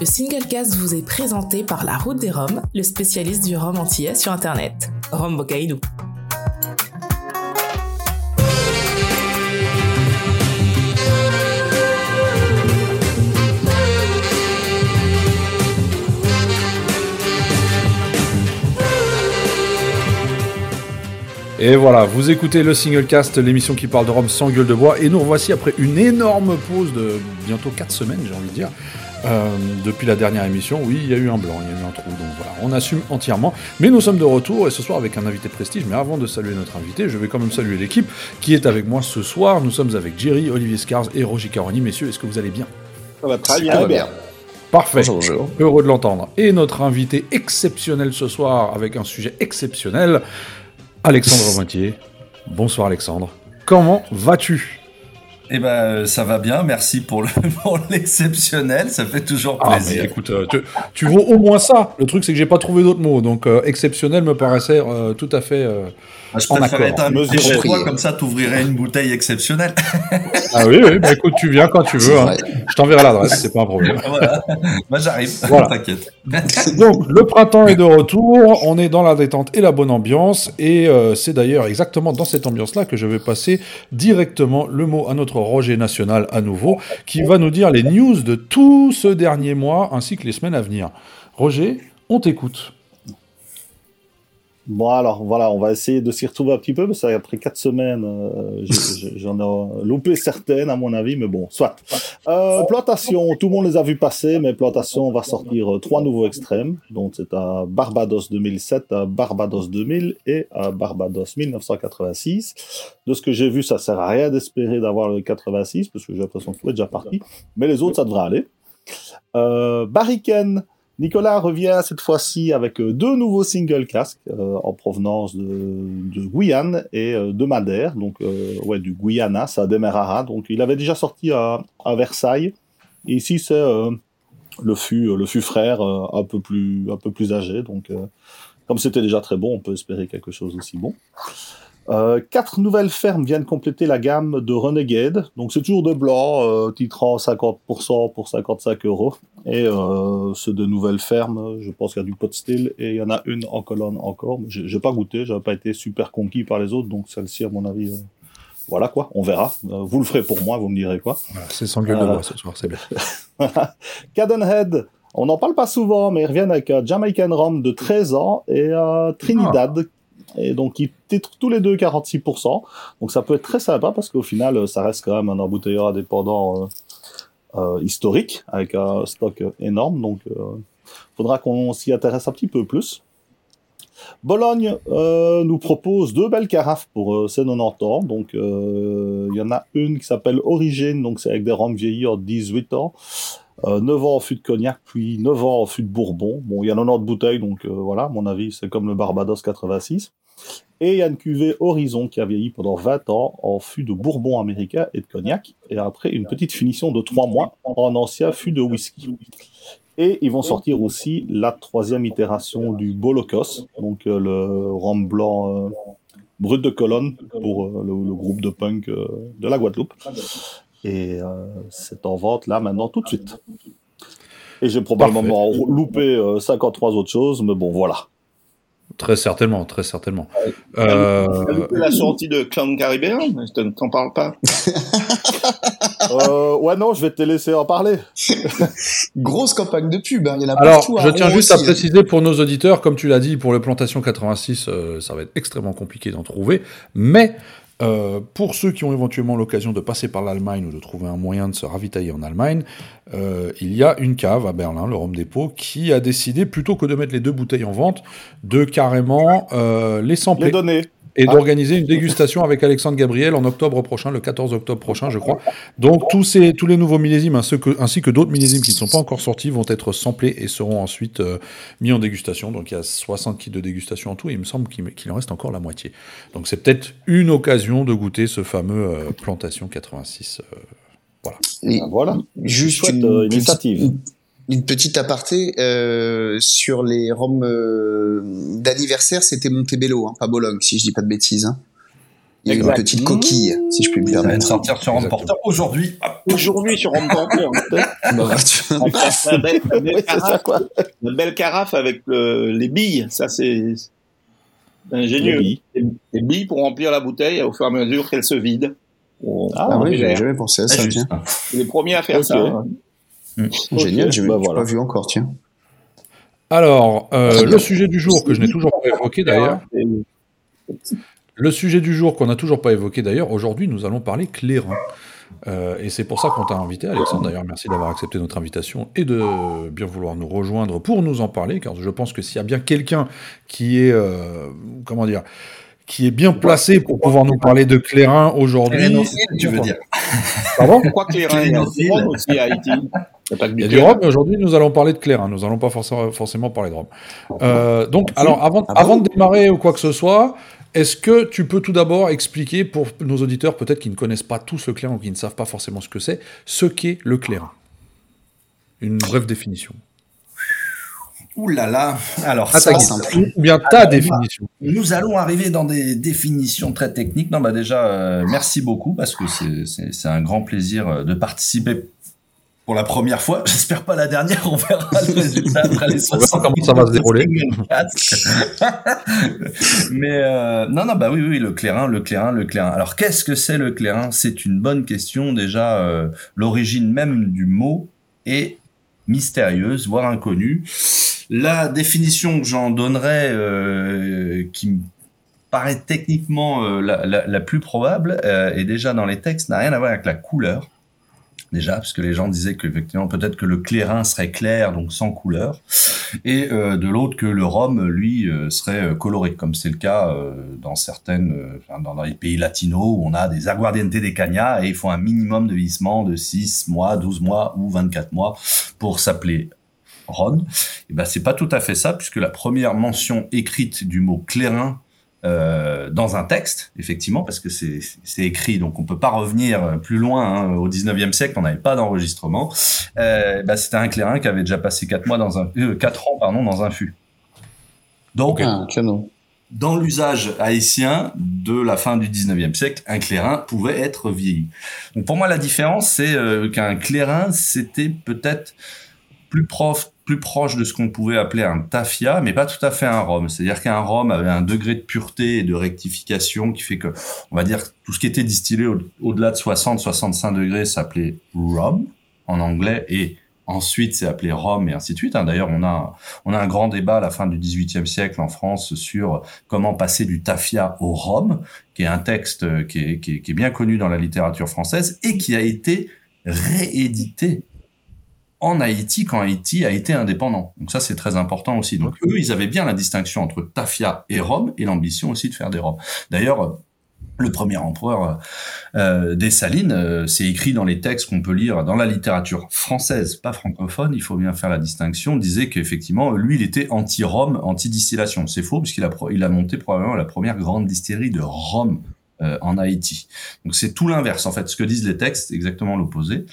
Le Singlecast vous est présenté par La Route des Roms, le spécialiste du rhum antillais sur Internet. Rhum Bocaïdou. Et voilà, vous écoutez le Singlecast, l'émission qui parle de Rome sans gueule de bois. Et nous revoici après une énorme pause de bientôt 4 semaines, j'ai envie de dire. Euh, depuis la dernière émission, oui, il y a eu un blanc, il y a eu un trou, donc voilà, on assume entièrement. Mais nous sommes de retour et ce soir avec un invité prestige. Mais avant de saluer notre invité, je vais quand même saluer l'équipe qui est avec moi ce soir. Nous sommes avec Jerry, Olivier Scars et Roger Caroni. Messieurs, est-ce que vous allez bien? Ça va très bien. bien. Parfait. Heureux de l'entendre. Et notre invité exceptionnel ce soir avec un sujet exceptionnel. Alexandre Moitié. Bonsoir Alexandre. Comment vas-tu? Eh ben, euh, ça va bien. Merci pour l'exceptionnel. ça fait toujours ah, plaisir. écoute, euh, tu, vaux au moins ça. Le truc, c'est que j'ai pas trouvé d'autres mots. Donc, euh, exceptionnel me paraissait tout à fait ah, je préfère être un toi, comme ça, t'ouvrirais une bouteille exceptionnelle. ah oui, oui, bah écoute, tu viens quand tu veux. Hein. Je t'enverrai l'adresse, c'est pas un problème. voilà. Moi, j'arrive. Voilà. T'inquiète. Donc, le printemps est de retour. On est dans la détente et la bonne ambiance. Et euh, c'est d'ailleurs exactement dans cette ambiance-là que je vais passer directement le mot à notre Roger National à nouveau, qui va nous dire les news de tout ce dernier mois ainsi que les semaines à venir. Roger, on t'écoute. Bon, alors voilà, on va essayer de s'y retrouver un petit peu, parce qu'après quatre semaines, euh, j'en ai loupé certaines, à mon avis, mais bon, soit. Euh, plantation, tout le monde les a vus passer, mais Plantation va sortir euh, trois nouveaux extrêmes. Donc, c'est à Barbados 2007, à Barbados 2000 et à Barbados 1986. De ce que j'ai vu, ça sert à rien d'espérer d'avoir le 86, parce que j'ai l'impression qu'il est déjà parti. Mais les autres, ça devrait aller. Euh, Barriken, Nicolas revient cette fois-ci avec euh, deux nouveaux single casques euh, en provenance de, Guyane et euh, de Madère, donc ouais du Guyana, ça démarrera. Donc il avait déjà sorti à, Versailles. Et ici c'est le fût le frère un peu plus un peu plus âgé. Donc comme c'était déjà très bon, on peut espérer quelque chose aussi bon. Euh, quatre nouvelles fermes viennent compléter la gamme de Renegade. Donc c'est toujours de blanc, euh, titrant 50% pour 55 euros. Et euh, c'est de nouvelles fermes. Je pense qu'il y a du pot style et il y en a une en colonne encore. J'ai pas goûté, j'avais pas été super conquis par les autres, donc celle-ci à mon avis. Euh, voilà quoi, on verra. vous le ferez pour moi, vous me direz quoi. c'est sans gueule de bois ce soir, c'est bien. Cadenhead, on n'en parle pas souvent, mais ils reviennent avec un Jamaican Rum de 13 ans et un Trinidad et donc, ils titrent tous les deux 46%. Donc, ça peut être très sympa parce qu'au final, ça reste quand même un embouteilleur indépendant euh, euh, historique avec un stock énorme. Donc, euh, faudra qu'on s'y intéresse un petit peu plus. Bologne euh, nous propose deux belles carafes pour euh, ses 90 ans. Donc, il y en a une qui s'appelle Origine, donc c'est avec des rhums vieillis en 18 ans. 9 ans en fût de cognac, puis 9 ans en fût de bourbon. Bon, il y a 90 bouteilles, donc voilà, à mon avis, c'est comme le Barbados 86. Et il y a une cuvée Horizon qui a vieilli pendant 20 ans en fût de bourbon américain et de cognac. Et après, une petite finition de 3 mois en ancien fût de whisky. Et ils vont sortir aussi la troisième itération du Bolocos, donc euh, le rhum blanc euh, brut de colonne pour euh, le, groupe de punk de la Guadeloupe. Et c'est en vente là maintenant tout de suite. Et j'ai probablement loupé 53 autres choses, mais bon voilà. Très certainement, très certainement. Euh... La sortie de Clan Caribéen, t'en parles pas? Euh, Ouais, non, je vais te laisser en parler. Grosse campagne de pub, hein. il y en a Alors, je tiens juste à hein. préciser pour nos auditeurs, comme tu l'as dit, pour le Plantation 86, euh, ça va être extrêmement compliqué d'en trouver, mais euh, pour ceux qui ont éventuellement l'occasion de passer par l'Allemagne ou de trouver un moyen de se ravitailler en Allemagne, euh, il y a une cave à Berlin, le Rhum Dépôt, qui a décidé, plutôt que de mettre les deux bouteilles en vente, de carrément euh, les sampler. Les donner et ah. d'organiser une dégustation avec Alexandre Gabriel en octobre prochain, le 14 octobre prochain, je crois. Donc tous, ces, tous les nouveaux millésimes ainsi que, ainsi que d'autres millésimes qui ne sont pas encore sortis vont être samplés et seront ensuite euh, mis en dégustation. Donc il y a 60 kits de dégustation en tout et il me semble qu'il en reste encore la moitié. Donc c'est peut-être une occasion de goûter ce fameux euh, Plantation 86. Euh, voilà. Et voilà. Juste une initiative une petite aparté euh, sur les roms euh, d'anniversaire, c'était Montebello, hein, pas Bologne, si je dis pas de bêtises. Hein. Il y a une petite coquille, si je puis me Ça va permettre. sortir sur Rome Porter aujourd'hui. Aujourd'hui sur Rome Porter, Bah, tu- la, belle, la belle carafe, la belle carafe avec le- les billes, ça c'est ingénieux. Les billes. Les, les billes pour remplir la bouteille au fur et à mesure qu'elle se vide. On- Ah, Ah on oui, j'avais jamais pensé à ça, juste. tiens. C'est les premiers à faire ça. hein. Génial, Ok, j'ai bah voilà. pas vu encore, tiens. Alors, euh, bien. le sujet du jour que je n'ai toujours pas évoqué d'ailleurs, Et- le sujet du jour qu'on n'a toujours pas évoqué d'ailleurs, aujourd'hui nous allons parler clairin. Euh, et c'est pour ça qu'on t'a invité, Alexandre. D'ailleurs, merci d'avoir accepté notre invitation et de bien vouloir nous rejoindre pour nous en parler, car je pense que s'il y a bien quelqu'un qui est, euh, comment dire, qui est bien placé pour pouvoir nous parler de clairin aujourd'hui. Tu veux dire Pardon? Pourquoi il y a du aussi à Haïti? Il y a rhum, mais aujourd'hui nous allons parler de clairin. Nous allons pas forcément, forcément parler de rhum. Euh, donc, alors avant, Ah avant de démarrer ou quoi que ce soit, est-ce que tu peux tout d'abord expliquer pour nos auditeurs peut-être qui ne connaissent pas tous le clairin ou qui ne savent pas forcément ce que c'est, ce qu'est le clairin? Une brève définition. Ouh là là. Alors, Ah, ça. Ou bien ta définition. Nous allons arriver dans des définitions très techniques. Non, bah déjà, euh, merci beaucoup parce que c'est- un grand plaisir euh, de participer pour la première fois. J'espère pas la dernière. On verra le résultat après les On verra 60 comment ça va se dérouler. Mais euh, non, non, bah oui, oui, le clairin, le clairin, le clairin. Alors, qu'est-ce que c'est le clairin? C'est une bonne question. Déjà, euh, l'origine même du mot est mystérieuse, voire inconnue. La définition que j'en donnerais, euh, qui me paraît techniquement euh, la, la- plus probable, euh, et déjà dans les textes, n'a rien à voir avec la couleur. Déjà, parce que les gens disaient qu'effectivement, peut-être que le clairin serait clair, donc sans couleur, et euh, de l'autre que le rhum, lui, euh, serait euh, coloré, comme c'est le cas dans certaines, dans, les pays latinos où on a des aguardiente de cagna et il faut un minimum de vieillissement de 6 mois, 12 mois ou 24 mois pour s'appeler Ron. Et ben c'est pas tout à fait ça puisque la première mention écrite du mot clairin euh, dans un texte, effectivement, parce que c'est écrit, donc on peut pas revenir plus loin. hein, au 19e siècle, on n'avait pas d'enregistrement. Euh, bah, c'était un clairin qui avait déjà passé quatre mois dans un euh, quatre ans pardon dans un fût. Donc Ah, dans l'usage haïtien de la fin du 19e siècle, un clairin pouvait être vieilli. Donc pour moi, la différence, c'est euh, qu'un clairin, c'était peut-être plus prof, plus proche de ce qu'on pouvait appeler un tafia, mais pas tout à fait un rhum. C'est-à-dire qu'un rhum avait un degré de pureté et de rectification qui fait que, on va dire, tout ce qui était distillé au- au-delà de 60-65 degrés s'appelait rum en anglais et ensuite c'est appelé rhum et ainsi de suite. hein. D'ailleurs, on a, on a un grand débat à la fin du 18e siècle en France sur comment passer du tafia au rhum, qui est un texte euh, qui est- qui est bien connu dans la littérature française et qui a été réédité en Haïti quand Haïti a été indépendant. Donc ça, c'est très important aussi. Donc eux, ils avaient bien la distinction entre tafia et rhum et l'ambition aussi de faire des rhums. D'ailleurs, le premier empereur euh, des Salines, euh, c'est écrit dans les textes qu'on peut lire dans la littérature française, pas francophone, il faut bien faire la distinction, disait qu'effectivement, lui, il était anti-rhum, anti-distillation. C'est faux, puisqu'il a, il a monté probablement la première grande distillerie de rhum euh, en Haïti. Donc c'est tout l'inverse, en fait, ce que disent les textes, exactement l'opposé.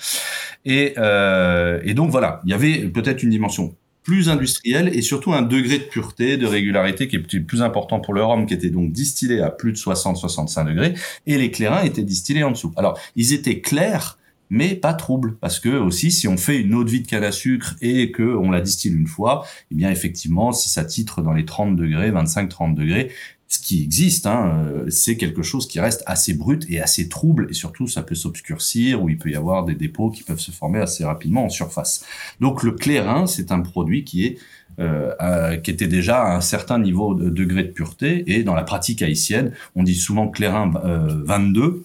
Et, euh, et donc voilà, il y avait peut-être une dimension plus industrielle et surtout un degré de pureté, de régularité qui est plus important pour le rhum, qui était donc distillé à plus de 60-65 degrés, et les clairins étaient distillés en dessous. Alors, ils étaient clairs, mais pas troubles, parce que aussi, si on fait une eau de vie de canne à sucre et que on la distille une fois, eh bien effectivement, si ça titre dans les 30 degrés, 25-30 degrés, ce qui existe, hein, euh, c'est quelque chose qui reste assez brut et assez trouble, et surtout ça peut s'obscurcir, ou il peut y avoir des dépôts qui peuvent se former assez rapidement en surface. Donc le clairin, c'est un produit qui est euh, euh, qui était déjà à un certain niveau de degré de pureté, et dans la pratique haïtienne, on dit souvent clairin euh, 22,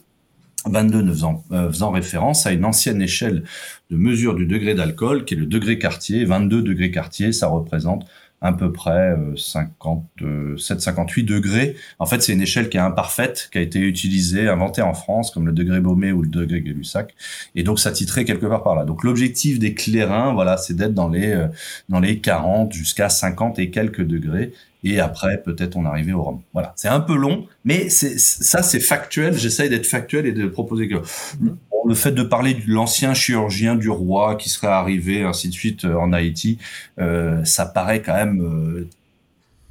22 ne faisant, euh, faisant référence à une ancienne échelle de mesure du degré d'alcool, qui est le degré quartier. 22 degrés quartier, ça représente à peu près euh, 57-58 degrés. En fait, c'est une échelle qui est imparfaite, qui a été utilisée, inventée en France, comme le degré Baumé ou le degré Gay-Lussac. Et donc, ça titrait quelque part par là. Donc, l'objectif des clairins, voilà, c'est d'être dans les, euh, dans les 40 jusqu'à 50 et quelques degrés. Et après, peut-être on arrivait au rhum. Voilà, c'est un peu long, mais c'est ça, c'est factuel. J'essaye d'être factuel et de proposer que le fait de parler de l'ancien chirurgien du roi qui serait arrivé, ainsi de suite, euh, en Haïti, euh, ça paraît quand même euh,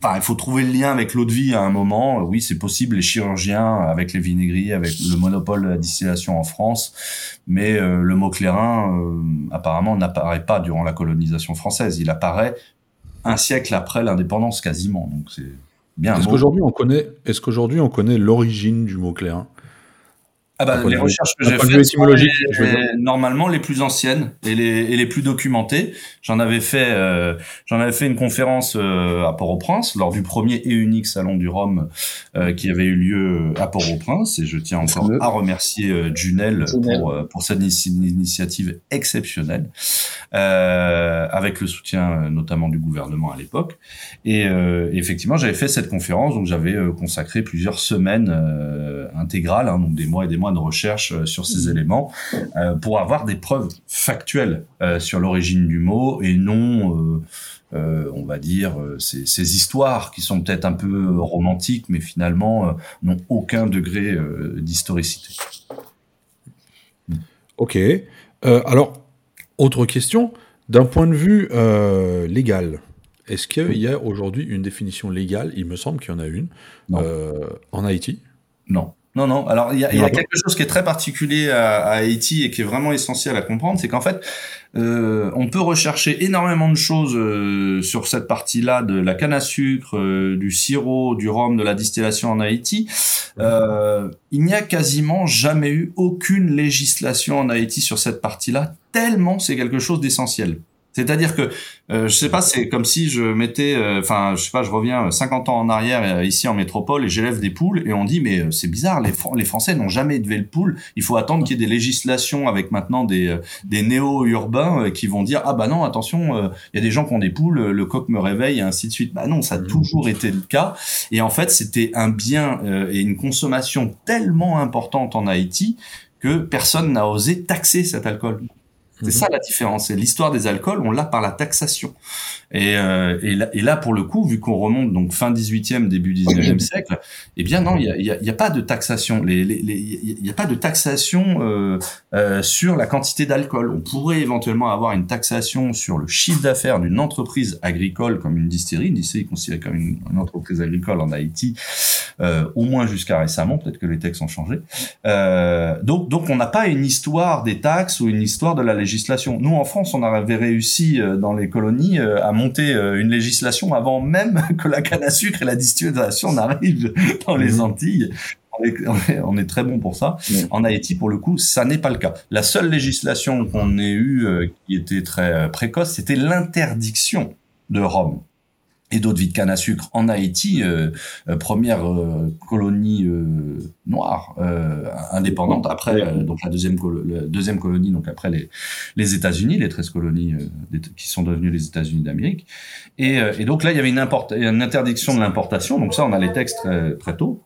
Enfin, il faut trouver le lien avec l'eau de vie à un moment. Oui, c'est possible. Les chirurgiens, avec les vinaigries, avec le monopole de la distillation en France, mais euh, le mot clairin, euh, apparemment, n'apparaît pas durant la colonisation française. Il apparaît un siècle après l'indépendance, quasiment. Donc c'est bien. Est-ce qu'aujourd'hui on connaît, est-ce qu'aujourd'hui on connaît l'origine du mot clairin ah bah, les recherches que j'ai faites sont les, normalement les plus anciennes et les, et les plus documentées. J'en avais fait euh, j'en avais fait une conférence euh, à Port-au-Prince lors du premier et unique salon du Rhum euh, qui avait eu lieu à Port-au-Prince. Et je tiens encore à remercier Junel pour pour cette initiative exceptionnelle avec le soutien notamment du gouvernement à l'époque. Et effectivement j'avais fait cette conférence. Donc j'avais consacré plusieurs semaines intégrales hein, donc des mois et des mois de recherche euh, sur ces mmh. éléments euh, pour avoir des preuves factuelles euh, sur l'origine du mot et non, on va dire, ces, ces, histoires qui sont peut-être un peu romantiques, mais finalement n'ont aucun degré d'historicité. Ok. alors, autre question. D'un point de vue légal, est-ce qu'il y a aujourd'hui une définition légale? Il me semble qu'il y en a une en Haïti? Non. Non, non. Alors, il y a, y a, quelque chose qui est très particulier à, à, Haïti et qui est vraiment essentiel à comprendre, c'est qu'en fait, euh, on peut rechercher énormément de choses euh, sur cette partie-là de la canne à sucre, euh, du sirop, du rhum, de la distillation en Haïti. Euh, il n'y a quasiment jamais eu aucune législation en Haïti sur cette partie-là, tellement c'est quelque chose d'essentiel. C'est-à-dire que euh, je sais pas, c'est comme si je mettais, euh, enfin, je sais pas, je reviens 50 ans en arrière euh, ici en métropole et j'élève des poules et on dit mais euh, c'est bizarre, les, les Français n'ont jamais élevé le poule. Il faut attendre qu'il y ait des législations avec maintenant des des néo-urbains qui vont dire ah bah non attention, il y a des gens qui ont des poules, le coq me réveille et ainsi de suite. Bah non, ça a mmh. toujours été le cas et en fait c'était un bien et une consommation tellement importante en Haïti que personne n'a osé taxer cet alcool. C'est mhm. ça la différence. C'est l'histoire des alcools, on l'a par la taxation. Et, euh, et, là, et, là, pour le coup, vu qu'on remonte donc fin 18e, début 19e siècle, eh bien non, il n'y a, y a, pas de taxation. Il n'y a pas de taxation euh, euh, sur la quantité d'alcool. On pourrait éventuellement avoir une taxation sur le chiffre d'affaires d'une entreprise agricole comme une distillerie. Une distillerie est considérée comme une, une entreprise agricole en Haïti, euh, au moins jusqu'à récemment. Peut-être que les textes ont changé. Euh, donc, donc on n'a pas une histoire des taxes ou une histoire de la législation. Nous, en France, on avait réussi euh, dans les colonies à monter euh, une législation avant même que la canne à sucre et la distillation n'arrivent dans les mhm. Antilles. On est, très bon pour ça. En Haïti, pour le coup, ça n'est pas le cas. La seule législation qu'on ait eue euh, qui était très euh, précoce, c'était l'interdiction de Rome et d'eau de vie de canne à sucre en Haïti, euh, euh première euh, colonie euh, noire indépendante après donc la deuxième la deuxième colonie donc après les les États-Unis, les 13 colonies qui sont devenues les États-Unis d'Amérique. Et, et, donc là il y avait une, une interdiction de l'importation. Donc ça on a les textes très, très tôt.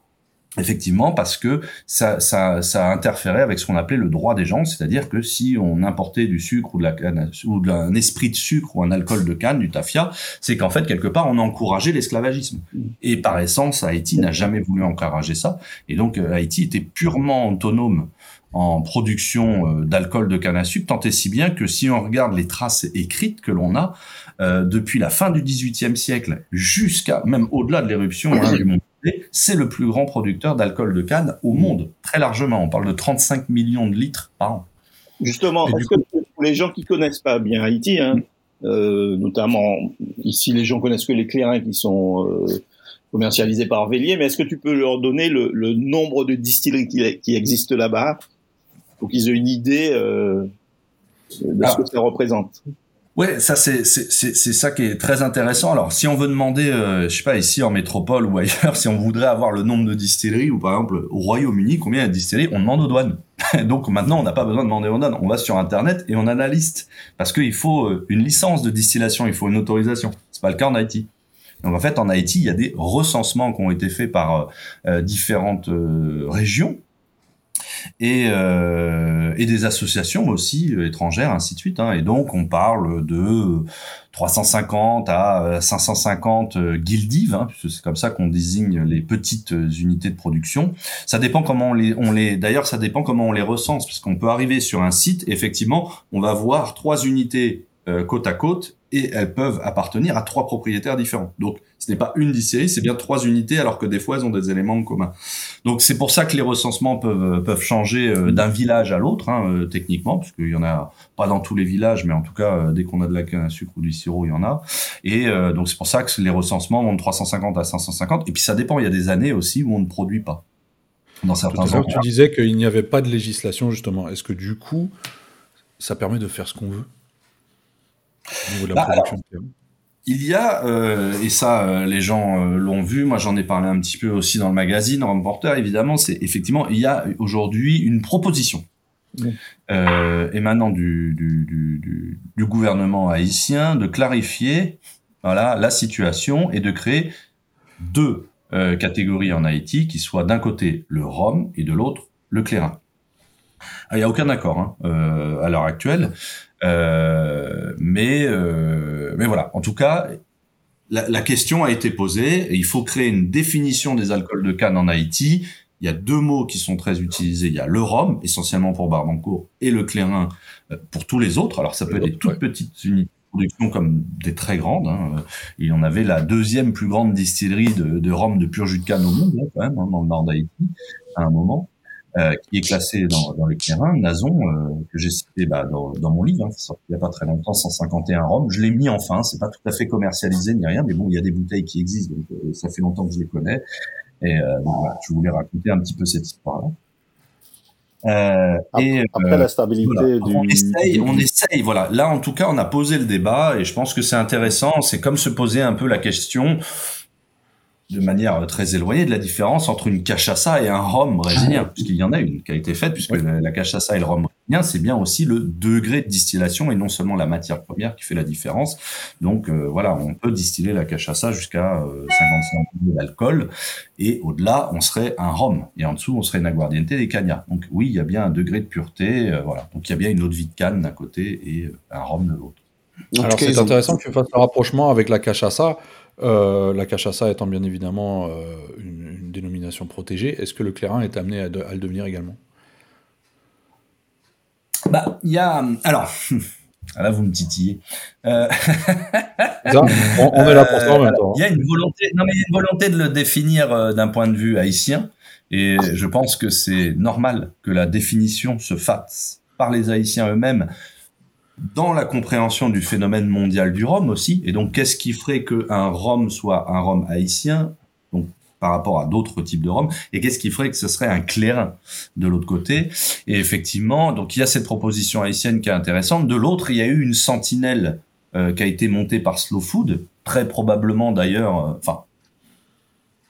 Effectivement, parce que ça, ça, ça interférait avec ce qu'on appelait le droit des gens, c'est-à-dire que si on importait du sucre ou de la canne, ou d'un esprit de sucre ou un alcool de canne, du tafia, c'est qu'en fait quelque part on encourageait l'esclavagisme. Et par essence, Haïti n'a jamais voulu encourager ça, et donc euh, Haïti était purement autonome en production euh, d'alcool de canne à sucre, tant et si bien que si on regarde les traces écrites que l'on a euh, depuis la fin du XVIIIe siècle jusqu'à même au-delà de l'éruption hein, du monde c'est le plus grand producteur d'alcool de canne au monde, très largement. On parle de 35 millions de litres par an. Justement, pour les gens qui connaissent pas bien Haïti, hein, euh, notamment ici, les gens connaissent que les clairins qui sont euh, commercialisés par Vélier, mais est-ce que tu peux leur donner le, nombre de distilleries qui, existent là-bas pour qu'ils aient une idée euh, de ce ah. que ça représente? Ouais, ça c'est c'est ça qui est très intéressant. Alors, si on veut demander, euh, je sais pas, ici en métropole ou ailleurs, si on voudrait avoir le nombre de distilleries ou par exemple au Royaume-Uni, combien il y a de distilleries, on demande aux douanes. Donc maintenant, on n'a pas besoin de demander aux douanes. On va sur Internet et on a la liste parce qu'il faut euh, une licence de distillation, il faut une autorisation. C'est pas le cas en Haïti. Donc en fait, en Haïti, il y a des recensements qui ont été faits par euh, différentes régions et, euh, et des associations aussi euh, étrangères, ainsi de suite. Hein. Et donc, on parle de 350 à 550 euh, guildives, hein, puisque c'est comme ça qu'on désigne les petites unités de production. Ça dépend comment on les, on les d'ailleurs, ça dépend comment on les recense, parce qu'on peut arriver sur un site, effectivement, on va voir trois unités euh, côte à côte et elles peuvent appartenir à trois propriétaires différents. Donc ce n'est pas une distillerie, c'est bien trois unités alors que des fois elles ont des éléments communs. Donc c'est pour ça que les recensements peuvent peuvent changer euh, d'un village à l'autre hein, euh, techniquement parce qu'il y en a pas dans tous les villages mais en tout cas dès qu'on a de la canne à sucre ou du sirop il y en a. Et donc c'est pour ça que les recensements vont de 350 à 550 et puis ça dépend, il y a des années aussi où on ne produit pas. Dans certains Tout tu disais qu'il n'y avait pas de législation justement. Est-ce que du coup ça permet de faire ce qu'on veut? Bah, il y a, euh, et ça, euh, les gens euh, l'ont vu, moi j'en ai parlé un petit peu aussi dans le magazine, Reporter, évidemment, c'est effectivement, il y a aujourd'hui une proposition émanant du, du, du, gouvernement haïtien de clarifier voilà, la situation et de créer deux catégories en Haïti, qui soient d'un côté le rhum et de l'autre le clairin. Ah, il n'y a aucun accord hein, à l'heure actuelle. Euh, mais euh, mais voilà. En tout cas, la, la, question a été posée. Et il faut créer une définition des alcools de canne en Haïti. Il y a deux mots qui sont très utilisés. Il y a le rhum, essentiellement pour Barbancourt, et le clairin euh, pour tous les autres. Alors ça peut être des toutes petites unités de production comme des très grandes. Hein. Il y en avait la deuxième plus grande distillerie de, de rhum de pur jus de canne au monde, hein, quand même, hein, dans le nord d'Haïti, à un moment. Euh, qui est classé dans, dans les terrains, Nazon, euh, que j'ai cité bah, dans, dans, mon livre, hein, sorti il n'y a pas très longtemps, 151 Rome. Je l'ai mis enfin, c'est pas tout à fait commercialisé ni rien, mais bon, il y a des bouteilles qui existent, donc euh, ça fait longtemps que je les connais. Et voilà, je voulais raconter un petit peu cette histoire-là. Euh, après, et, après la stabilité du... On essaye, on essaye, voilà. Là, en tout cas, on a posé le débat et je pense que c'est intéressant. C'est comme se poser un peu la question de manière très éloignée de la différence entre une cachaça et un rhum brésilien, puisqu'il y en a une qui a été faite, puisque la, cachaça et le rhum brésilien, c'est bien aussi le degré de distillation et non seulement la matière première qui fait la différence. Donc euh, voilà, on peut distiller la cachaça jusqu'à euh, 55 d'alcool, et au-delà, on serait un rhum, et en dessous, on serait une aguardiente des cagnas. Donc oui, il y a bien un degré de pureté, euh, voilà. Donc il y a bien une eau de vie de canne d'un côté et euh, un rhum de l'autre. Alors c'est intéressant que tu fasses le rapprochement avec la cachaça, euh, la cachaça étant bien évidemment euh, une, dénomination protégée, est-ce que le clairin est amené à, le devenir également? Bah, il y a. Alors. Ah, là, vous me titillez. Euh, on, est là pour ça en même temps. Il y a une volonté, non, mais il y a une volonté de le définir d'un point de vue haïtien, et je pense que c'est normal que la définition se fasse par les Haïtiens eux-mêmes dans la compréhension du phénomène mondial du rhum aussi. Et donc, qu'est-ce qui ferait qu'un rhum soit un rhum haïtien donc, par rapport à d'autres types de rhum Et qu'est-ce qui ferait que ce serait un clairin de l'autre côté Et effectivement, donc il y a cette proposition haïtienne qui est intéressante. De l'autre, il y a eu une sentinelle euh, qui a été montée par Slow Food, très probablement d'ailleurs, euh, enfin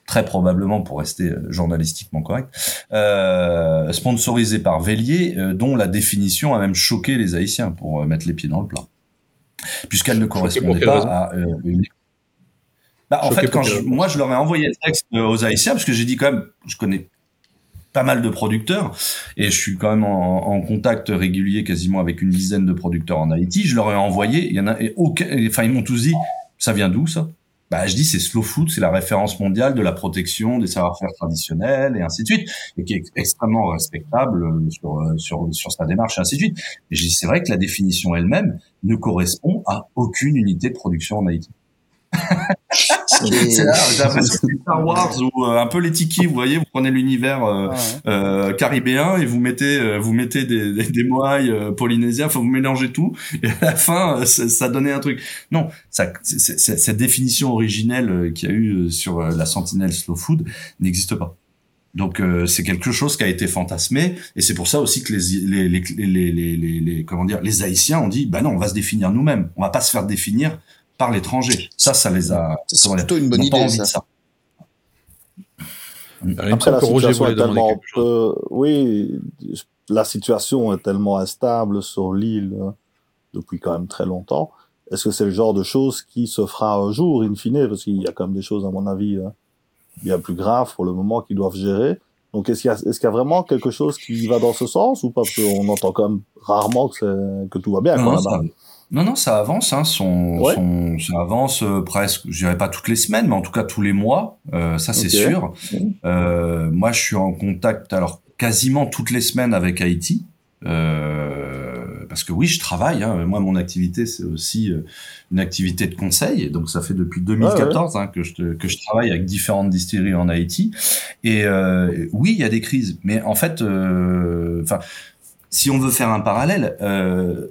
très probablement pour rester euh, journalistiquement correct, euh, sponsorisé par Vélier, euh, dont la définition a même choqué les Haïtiens pour euh, mettre les pieds dans le plat, puisqu'elle ne correspondait pas à une... Bah, en fait, quand moi je leur ai envoyé le texte aux Haïtiens, parce que j'ai dit quand même, je connais pas mal de producteurs et je suis quand même en, en, contact régulier quasiment avec une dizaine de producteurs en Haïti. Je leur ai envoyé, il y en a, et aucun, enfin ils m'ont tous dit, ça vient d'où ça? Bah, je dis c'est slow food, c'est la référence mondiale de la protection des savoir-faire traditionnels et ainsi de suite, et qui est extrêmement respectable euh, sur, euh, sur, sur sa démarche et ainsi de suite. Et je dis c'est vrai que la définition elle-même ne correspond à aucune unité de production en Haïti. C'est Star Wars ou euh, un peu les tiki, vous voyez, vous prenez l'univers euh, euh, caribéen et vous mettez, euh, vous mettez des, des, des moailles polynésiens, enfin vous mélangez tout et à la fin ça, donnait un truc. Non, ça, cette définition originelle qu'il y a eu sur la sentinelle slow food n'existe pas. Donc c'est quelque chose qui a été fantasmé et c'est pour ça aussi que les les, les, les, les, comment dire les Haïtiens ont dit bah non on va se définir nous-mêmes, on va pas se faire définir par l'étranger. Ça, ça les a. C'est plutôt une bonne idée. Ça. ça. Après, la situation est tellement peu... Oui, la situation est tellement instable sur l'île hein, depuis quand même très longtemps. Est-ce que c'est le genre de choses qui se fera un jour, in fine? Parce qu'il y a quand même des choses, à mon avis, hein, bien plus graves pour le moment qu'ils doivent gérer. Donc, est-ce qu'il y, est qu'il y, a vraiment quelque chose qui va dans ce sens ou pas? Parce qu'on entend quand même rarement que, que tout va bien. Non, quoi, non, non, ça avance. Hein, son, son, ça avance euh, presque, je dirais pas toutes les semaines, mais en tout cas tous les mois. Euh, ça, c'est sûr. Euh, moi, je suis en contact, alors quasiment toutes les semaines avec Haïti, parce parce que oui, je travaille. Hein. Moi, mon activité, c'est aussi euh, une activité de conseil. Et donc, ça fait depuis 2014 Hein, que, je, que je travaille avec différentes distilleries en Haïti. Et euh, oui, il y a des crises, mais en fait, euh, enfin. si on veut faire un parallèle, euh,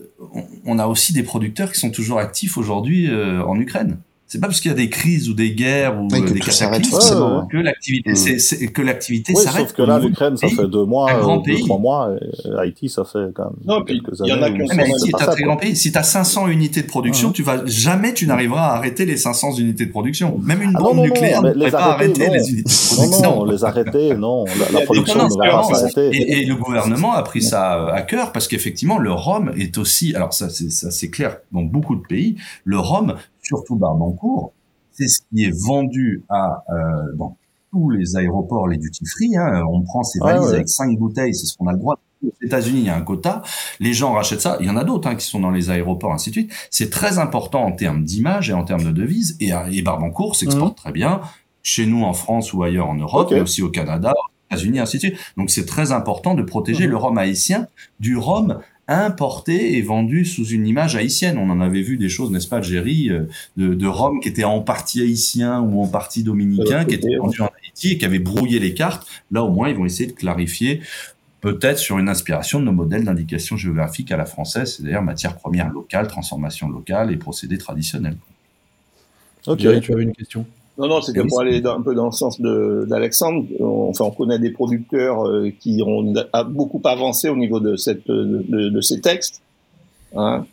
on, a aussi des producteurs qui sont toujours actifs aujourd'hui en Ukraine c'est pas parce qu'il y a des crises ou des guerres ou des cataclysmes que l'activité mm. c'est que l'activité s'arrête. Sauf que là, l'Ukraine, ça fait deux mois, euh, deux, trois mois, et Haïti, ça fait quand même non, quelques années. Y en a mais si t'as très grand pays, si t'as 500 unités de production, tu vas jamais, tu n'arriveras à arrêter les 500 unités de production. Même une ah bombe nucléaire ne pourrait pas arrêter les unités de production. Non, non, les arrêter, non, la, production ne va pas s'arrêter. Et, le gouvernement a pris ça à cœur parce qu'effectivement, le rhum est aussi, alors ça, c'est clair dans beaucoup de pays, le rhum surtout Barbancourt, c'est ce qui est vendu à euh, dans tous les aéroports, les duty free. Hein. On prend ces valises avec cinq bouteilles, c'est ce qu'on a le droit. Aux États-Unis, il y a un quota. Les gens rachètent ça. Il y en a d'autres hein, qui sont dans les aéroports, ainsi de suite. C'est très important en termes d'image et en termes de devises. Et, et Barbancourt s'exporte mmh. très bien chez nous en France ou ailleurs en Europe, mais aussi au Canada, aux États-Unis, ainsi de suite. Donc c'est très important de protéger mmh. le rhum haïtien du rhum importé et vendu sous une image haïtienne. On en avait vu des choses, n'est-ce pas, Jerry, euh, de, de Rome qui était en partie haïtien ou en partie dominicain, qui était vendu en Haïti et qui avait brouillé les cartes. Là, au moins, ils vont essayer de clarifier peut-être sur une inspiration de nos modèles d'indication géographique à la française, c'est-à-dire matière première locale, transformation locale et procédés traditionnels. Ok, tu avais une question? Non, non, c'était pour aller un peu dans le sens d'Alexandre. Enfin, on connaît des producteurs euh, qui ont beaucoup avancé au niveau de, cette, de, ces textes. Hein.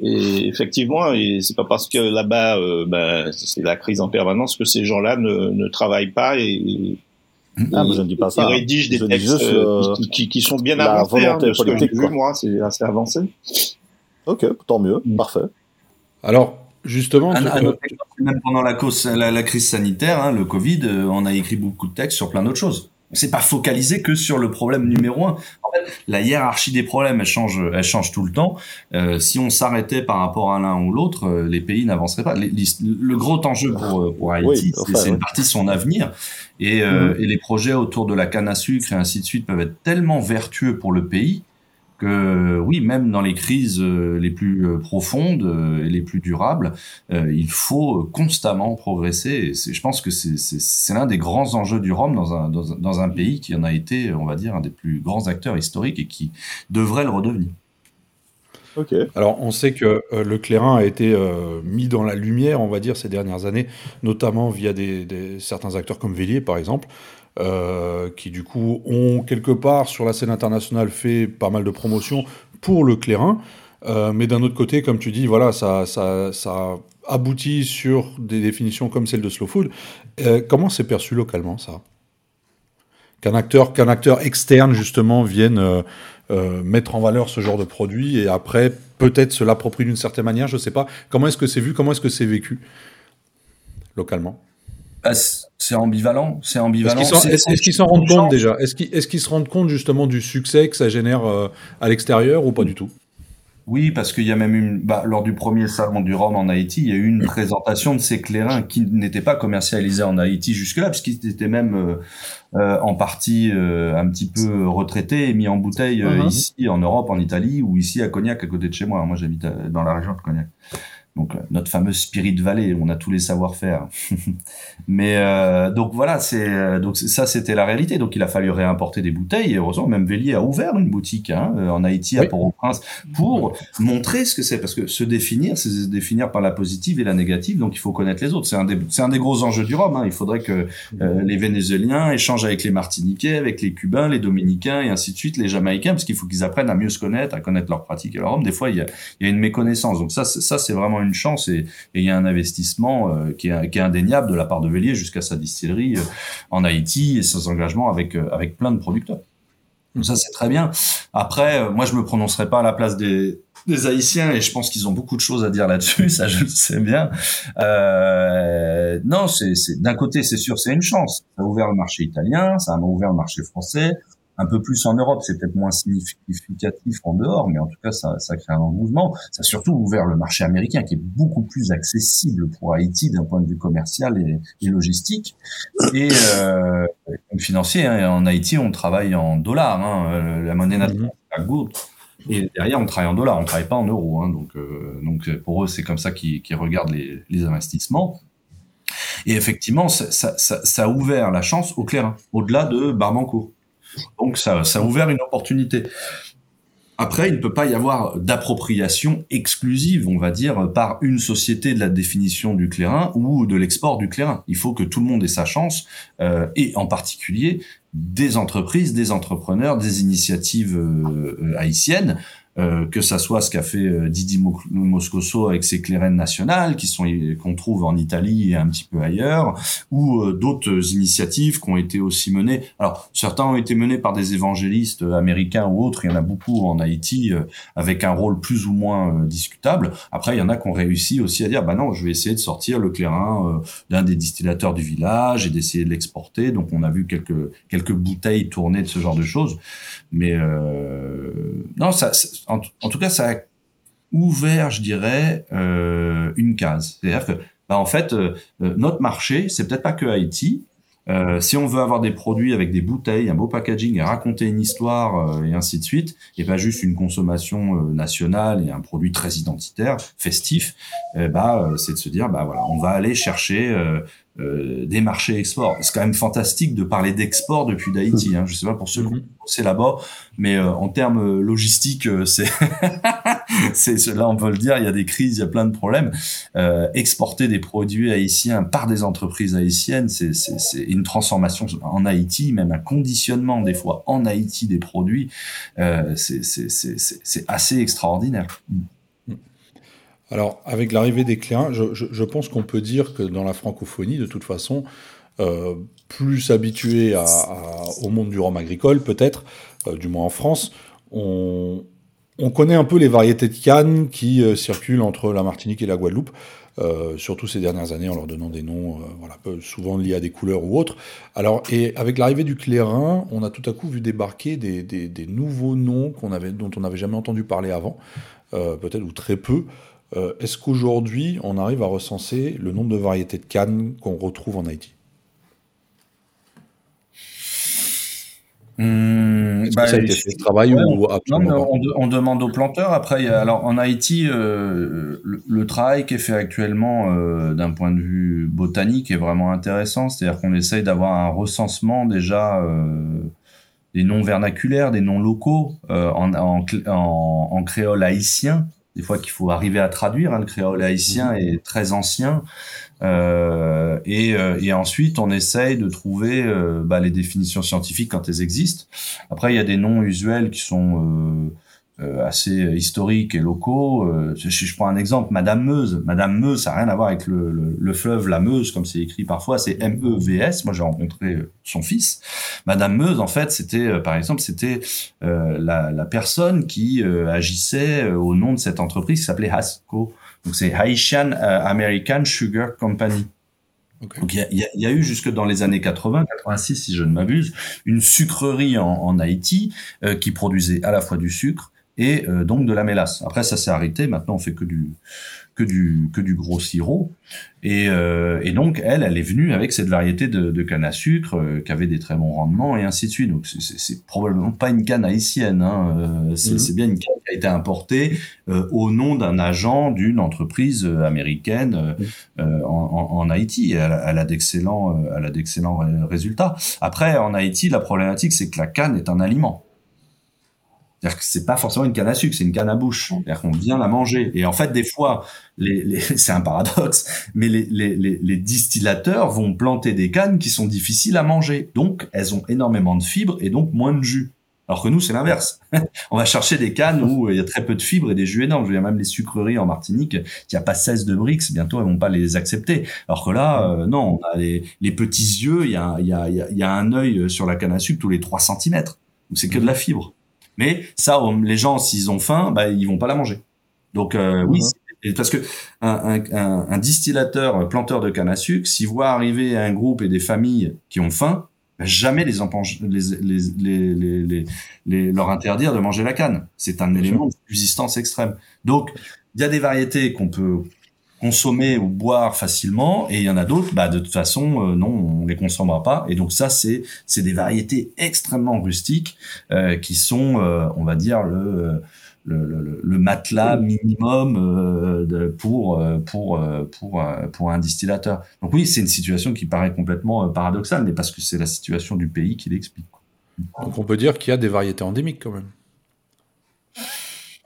Et effectivement, et c'est pas parce que là-bas, euh, ben, c'est la crise en permanence que ces gens-là ne, ne travaillent pas et, ah, je ne dis pas ça. Ils rédigent des textes euh, qui, qui, sont bien avancés. Hein, ce que j'ai vu, moi, c'est assez avancé. Ok, tant mieux, mm. parfait. Alors, Justement, même pendant la, cause, la, crise sanitaire, hein, le Covid, euh, on a écrit beaucoup de textes sur plein d'autres choses. C'est pas focalisé que sur le problème numéro un. En fait, la hiérarchie des problèmes, elle change, elle change tout le temps. Euh, si on s'arrêtait par rapport à l'un ou l'autre, euh, les pays n'avanceraient pas. le gros enjeu pour, pour Haïti, c'est une partie de son avenir. Et, mm-hmm. et les projets autour de la canne à sucre et ainsi de suite peuvent être tellement vertueux pour le pays que oui, même dans les crises euh, les plus euh, profondes euh, et les plus durables, il faut constamment progresser. Et je pense que c'est l'un des grands enjeux du Rhum dans un, dans, dans, un pays qui en a été, on va dire, un des plus grands acteurs historiques et qui devrait le redevenir. Ok. Alors, on sait que le clairin a été mis dans la lumière, on va dire, ces dernières années, notamment via des, des certains acteurs comme Vélier, par exemple. Euh, qui du coup ont quelque part sur la scène internationale fait pas mal de promotion pour le clairin. Euh, mais d'un autre côté, comme tu dis, voilà, ça, ça, ça aboutit sur des définitions comme celle de Slow Food. Euh, comment c'est perçu localement ça? Qu'un acteur, qu'un acteur externe justement vienne mettre en valeur ce genre de produit et après peut-être se l'approprie d'une certaine manière, je sais pas. Comment est-ce que c'est vu? Comment est-ce que c'est vécu? Localement bah, c'est ambivalent, c'est ambivalent? Est-ce qu'ils s'en rendent compte déjà? Est-ce qu'ils se rendent compte justement du succès que ça génère euh, à l'extérieur ou pas du tout? Oui, parce qu'il y a même une, bah, lors du premier salon du Rhum en Haïti, il y a eu une présentation de ces clairins qui n'étaient pas commercialisés en Haïti jusque-là, puisqu'ils étaient même euh, euh, en partie un petit peu retraités et mis en bouteille uh-huh. ici en Europe, en Italie, ou ici à Cognac, à côté de chez moi. Moi, j'habite dans la région de Cognac donc euh, notre fameuse Spirit Valley, on a tous les savoir-faire. Mais euh, donc voilà, c'est euh, donc ça c'était la réalité. Donc il a fallu réimporter des bouteilles. Et heureusement, même Vélier a ouvert une boutique hein, en Haïti à Port-au-Prince pour montrer ce que c'est. Parce que se définir, c'est se définir par la positive et la négative. Donc il faut connaître les autres. C'est un des c'est un des gros enjeux du Rhum. Hein. Il faudrait que les Vénézuéliens échangent avec les Martiniquais, avec les Cubains, les Dominicains et ainsi de suite, les Jamaïcains, parce qu'il faut qu'ils apprennent à mieux se connaître, à connaître leurs pratiques et leur Rhum. Des fois, il y a, il y a une méconnaissance. Donc ça, ça c'est vraiment une chance et, il y a un investissement euh, qui, est, indéniable de la part de Vélier jusqu'à sa distillerie euh, en Haïti et ses engagements avec, euh, avec plein de producteurs. Donc ça, c'est très bien. Après, moi, je me prononcerai pas à la place des, des Haïtiens et je pense qu'ils ont beaucoup de choses à dire là-dessus, ça je le sais bien. Non, c'est d'un côté, c'est sûr, c'est une chance. Ça a ouvert le marché italien, ça a ouvert le marché français un peu plus en Europe, c'est peut-être moins significatif en dehors, mais en tout cas, ça, ça crée un mouvement. Ça a surtout ouvert le marché américain, qui est beaucoup plus accessible pour Haïti d'un point de vue commercial et, et logistique. Et euh, financier, hein, en Haïti, on travaille en dollars. Hein, euh, la monnaie nationale, c'est la Et derrière, on travaille en dollars, on travaille pas en euros. Hein, donc, euh, donc pour eux, c'est comme ça qu'ils regardent les, les, investissements. Et effectivement, ça, ça, ça, a ouvert la chance au clairin, au-delà de Barbancourt. Donc ça, ça a ouvert une opportunité. Après, il ne peut pas y avoir d'appropriation exclusive, on va dire, par une société de la définition du clairin ou de l'export du clairin. Il faut que tout le monde ait sa chance, euh, et en particulier des entreprises, des entrepreneurs, des initiatives euh, haïtiennes que ça soit ce qu'a fait euh, Didi Moscoso avec ses clairènes nationales, qui sont qu'on trouve en Italie et un petit peu ailleurs, ou euh, d'autres initiatives qui ont été aussi menées. Alors certains ont été menés par des évangélistes américains ou autres. Il y en a beaucoup en Haïti avec un rôle plus ou moins discutable. Après, il y en a qui ont réussi aussi à dire bah non, je vais essayer de sortir le clairin d'un des distillateurs du village et d'essayer de l'exporter. Donc on a vu quelques quelques bouteilles tourner de ce genre de choses. Mais non, ça en, tout cas, ça a ouvert, je dirais, euh, une case. C'est-à-dire que, bah, en fait, euh, euh, notre marché, c'est peut-être pas que Haïti. Si on veut avoir des produits avec des bouteilles, un beau packaging, et raconter une histoire et ainsi de suite, et pas juste une consommation nationale et un produit très identitaire, festif, bah c'est de se dire bah voilà, on va aller chercher euh, des marchés export. C'est quand même fantastique de parler d'export depuis d'Haïti. Hein. Je sais pas pour ceux qui mhm. c'est là-bas, mais euh, en termes logistiques, euh, c'est c'est là on peut le dire. Il y a des crises, il y a plein de problèmes. exporter des produits haïtiens par des entreprises haïtiennes, c'est une transformation en Haïti, même un conditionnement des fois en Haïti des produits. c'est c'est assez extraordinaire. Alors, avec l'arrivée des clients, je, pense qu'on peut dire que dans la francophonie, de toute façon, euh, plus habitué au monde du rhum agricole, peut-être, euh, du moins en France, on, connaît un peu les variétés de cannes qui euh, circulent entre la Martinique et la Guadeloupe, surtout ces dernières années en leur donnant des noms, voilà, souvent liés à des couleurs ou autres. Alors, et avec l'arrivée du clairin, on a tout à coup vu débarquer des, nouveaux noms dont on n'avait jamais entendu parler avant, peut-être ou très peu. Euh, est-ce qu'aujourd'hui, on arrive à recenser le nombre de variétés de cannes qu'on retrouve en Haïti? Mmh, bah, ça a été fait ce travail ou on, demande aux planteurs. Après, alors en Haïti, euh, le, travail qui est fait actuellement euh, d'un point de vue botanique est vraiment intéressant. C'est-à-dire qu'on essaye d'avoir un recensement déjà des noms vernaculaires, des noms locaux en, en, créole haïtien des fois qu'il faut arriver à traduire. Hein, le créole haïtien mhm. est très ancien. Euh, et, euh, et, ensuite, on essaye de trouver euh, bah, les définitions scientifiques quand elles existent. Après, il y a des noms usuels qui sont euh, euh, assez historiques et locaux. Euh, je, je, prends un exemple, Madame Meuse. Madame Meuse, ça n'a rien à voir avec le, le, le fleuve la Meuse, comme c'est écrit parfois, c'est M-E-V-S. Moi, j'ai rencontré son fils. Madame Meuse, en fait, c'était, par exemple, c'était la, la, personne qui agissait au nom de cette entreprise qui s'appelait Hasco. Donc, c'est Haitian American Sugar Company. Donc il y a, y a, eu jusque dans les années 80, 86 si je ne m'abuse, une sucrerie en, en Haïti qui produisait à la fois du sucre et euh, donc de la mélasse. Après, ça s'est arrêté. Maintenant, on fait que du que du que du gros sirop. Et, euh, et donc, elle, elle est venue avec cette variété de, de canne à sucre euh, qui avait des très bons rendements et ainsi de suite. Donc, c'est probablement pas une canne haïtienne. Hein. Euh, c'est bien une canne qui a été importée au nom d'un agent d'une entreprise américaine mhm. en, en, Haïti. Elle, elle a d'excellents, elle a d'excellents résultats. Après, en Haïti, la problématique, c'est que la canne est un aliment. C'est-à-dire que c'est pas forcément une canne à sucre, c'est une canne à bouche. C'est-à-dire qu'on vient la manger. Et en fait, des fois, les, les, c'est un paradoxe, mais les, les, les, distillateurs vont planter des cannes qui sont difficiles à manger. Donc, elles ont énormément de fibres et donc moins de jus. Alors que nous, c'est l'inverse. on va chercher des cannes où il y a très peu de fibres et des jus énormes. Je veux dire, même les sucreries en Martinique, il n'y a pas 16 de Brix, bientôt, elles vont pas les accepter. Alors que là, euh, non, on a les, petits yeux, il y a, y, a, y a un œil sur la canne à sucre tous les 3 cm. Donc c'est que de la fibre. Mais ça, les gens, s'ils ont faim, bah, ils vont pas la manger. Donc euh, oui, parce que un, un, un, distillateur, un planteur de canne à sucre, s'il voit arriver un groupe et des familles qui ont faim, bah, jamais les, les, les, les, les, leur interdire de manger la canne. C'est un élément de résistance extrême. Donc, il y a des variétés qu'on peut consommer ou boire facilement et il y en a d'autres bah de toute façon euh, non on les consommera pas et donc ça c'est c'est des variétés extrêmement rustiques euh, qui sont euh, on va dire le le, matelas minimum de, pour pour pour pour un distillateur. Donc oui, c'est une situation qui paraît complètement paradoxale, mais parce que c'est la situation du pays qui l'explique. Donc on peut dire qu'il y a des variétés endémiques quand même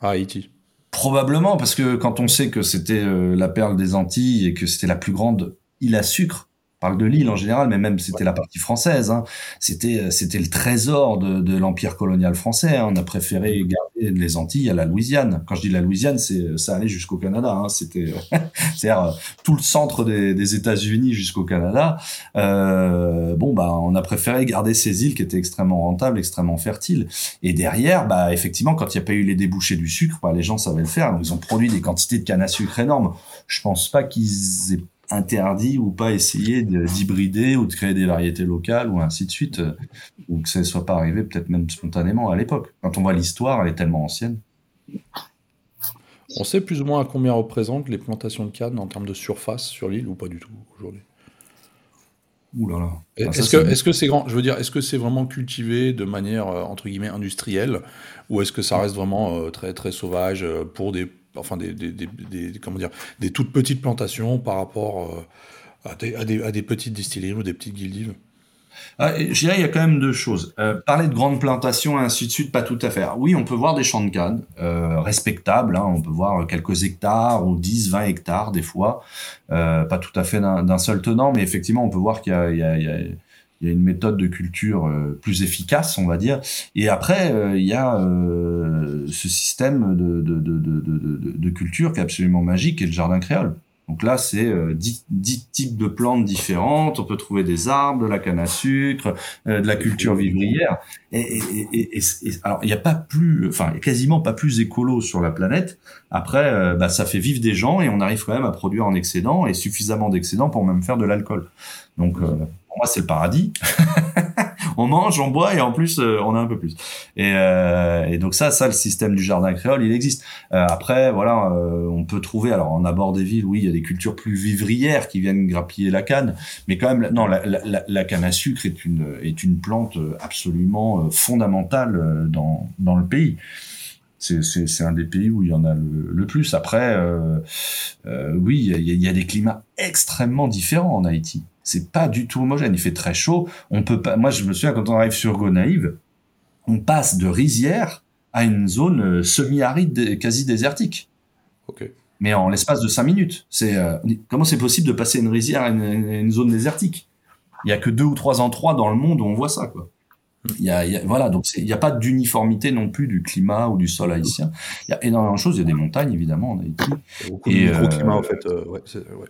Haïti. Probablement, parce que quand on sait que c'était la perle des Antilles et que c'était la plus grande île à sucre, parle de l'île en général, mais même c'était la partie française. Hein. C'était euh, c'était le trésor de, de l'empire colonial français. Hein. On a préféré garder les Antilles à la Louisiane. Quand je dis la Louisiane, c'est ça allait jusqu'au Canada. Hein. C'était c'est-à-dire euh, tout le centre des, des États-Unis jusqu'au Canada. Euh, bon bah on a préféré garder ces îles qui étaient extrêmement rentables, extrêmement fertiles. Et derrière, bah effectivement, quand il n'y a pas eu les débouchés du sucre, bah, les gens savaient le faire. Donc, ils ont produit des quantités de canne à sucre énormes. Je pense pas qu'ils aient interdit ou pas essayer d'hybrider ou de créer des variétés locales ou ainsi de suite, euh, ou que ça ne soit pas arrivé peut-être même spontanément à l'époque. Quand on voit l'histoire, elle est tellement ancienne. On sait plus ou moins à combien représentent les plantations de canne en termes de surface sur l'île ou pas du tout aujourd'hui Ouh là là. Est-ce que est-ce que c'est grand Je veux dire, est-ce que c'est vraiment cultivé de manière euh, entre guillemets industrielle ou est-ce que ça reste vraiment euh, très très sauvage pour des enfin des, des, des, toutes petites plantations par rapport euh, à, des, petites distilleries ou des petites guildives ah, je dirais il y a quand même deux choses. Euh, parler de grandes plantations et ainsi de suite, pas tout à fait. oui, on peut voir des champs de canne euh, respectables. Hein, on peut voir quelques hectares ou 10, 20 hectares des fois. Pas tout à fait d'un seul tenant, mais effectivement, on peut voir qu'il y y y a il y a une méthode de culture euh, plus efficace, on va dire. Et après, euh, il y a euh, ce système de, de, de, de, culture qui est absolument magique, et le jardin créole. Donc là, c'est euh, dix, types de plantes différentes. On peut trouver des arbres, de la canne à sucre, de la culture vivrière. Et, et, et, alors, il n'y a pas plus, enfin, quasiment pas plus écolo sur la planète. Après, bah, ça fait vivre des gens et on arrive quand même à produire en excédent et suffisamment d'excédent pour même faire de l'alcool. Donc, moi, c'est le paradis. on mange, on boit et en plus, euh, on a un peu plus. Et, euh, et, donc ça, ça, le système du jardin créole, il existe. Euh, après, voilà, euh, on peut trouver, alors en abord des villes, oui, il y a des cultures plus vivrières qui viennent grappiller la canne, mais quand même, non, la, la, la canne à sucre est une est une plante absolument fondamentale dans dans le pays c'est un des pays où il y en a le, le plus. Après, euh, euh, oui, il y, y, a des climats extrêmement différents en Haïti c'est pas du tout homogène. Il fait très chaud. On peut pas. Moi, je me souviens quand on arrive sur Gonaïve, on passe de rizière à une zone euh, semi-aride, quasi désertique. Ok. Mais en l'espace de cinq minutes. C'est euh, comment c'est possible de passer une rizière à une, zone désertique? Il y a que deux ou trois endroits dans le monde où on voit ça, quoi. Il y a, voilà, donc il n'y a pas d'uniformité non plus du climat ou du sol haïtien. Il y a énormément de choses. Il y a des montagnes évidemment en Haïti. Il y a beaucoup de microclimats en fait. Euh, ouais, ouais.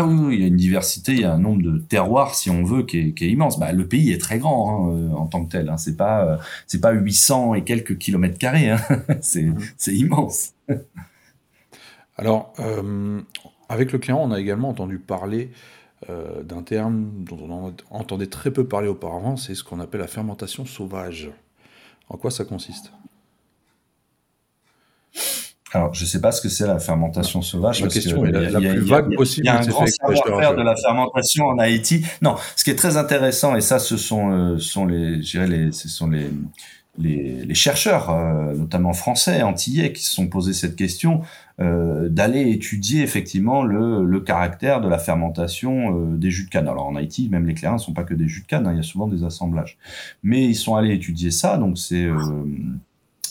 Ah oui, il y a une diversité, il y a un nombre de terroirs, si on veut, qui est, qui est immense. Bah, le pays est très grand hein, euh, en tant que tel. Hein. C'est pas, euh, c'est pas 800 et quelques kilomètres carrés. Hein. c'est, mmh. c'est immense. Alors, euh, avec le client, on a également entendu parler euh, d'un terme dont on entendait très peu parler auparavant, c'est ce qu'on appelle la fermentation sauvage. En quoi ça consiste? Alors, je sais pas ce que c'est la fermentation sauvage. La question est la, plus vague possible. Il y a un grand savoir-faire de la fermentation en Haïti. Non, ce qui est très intéressant, et ça, ce sont, euh, sont les, les, ce sont les, les, les chercheurs, euh, notamment français, antillais, qui se sont posés cette question, euh, d'aller étudier effectivement le, le, caractère de la fermentation euh, des jus de canne. Alors en Haïti, même les clairins ne sont pas que des jus de canne, hein, il y a souvent des assemblages. Mais ils sont allés étudier ça, donc c'est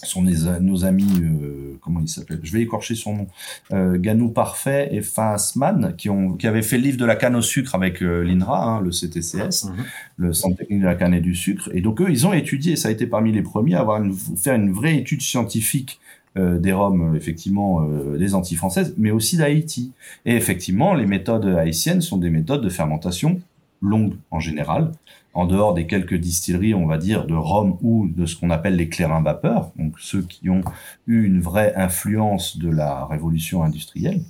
sont nos amis, euh, comment il s'appelle Je vais écorcher son nom. Euh, Ganou Parfait et Fasman, qui ont, qui avaient fait le livre de la canne au sucre avec euh, l'INRA, hein, le CTCS, mhm. le Centre technique de la canne et du sucre. Et donc eux, ils ont étudié. Ça a été parmi les premiers à avoir une, faire une vraie étude scientifique euh, des Roms, effectivement, euh, des Antilles françaises, mais aussi d'Haïti. Et effectivement, les méthodes haïtiennes sont des méthodes de fermentation longues en général, en dehors des quelques distilleries, on va dire, de Rome ou de ce qu'on appelle les clairins vapeur, donc ceux qui ont eu une vraie influence de la révolution industrielle,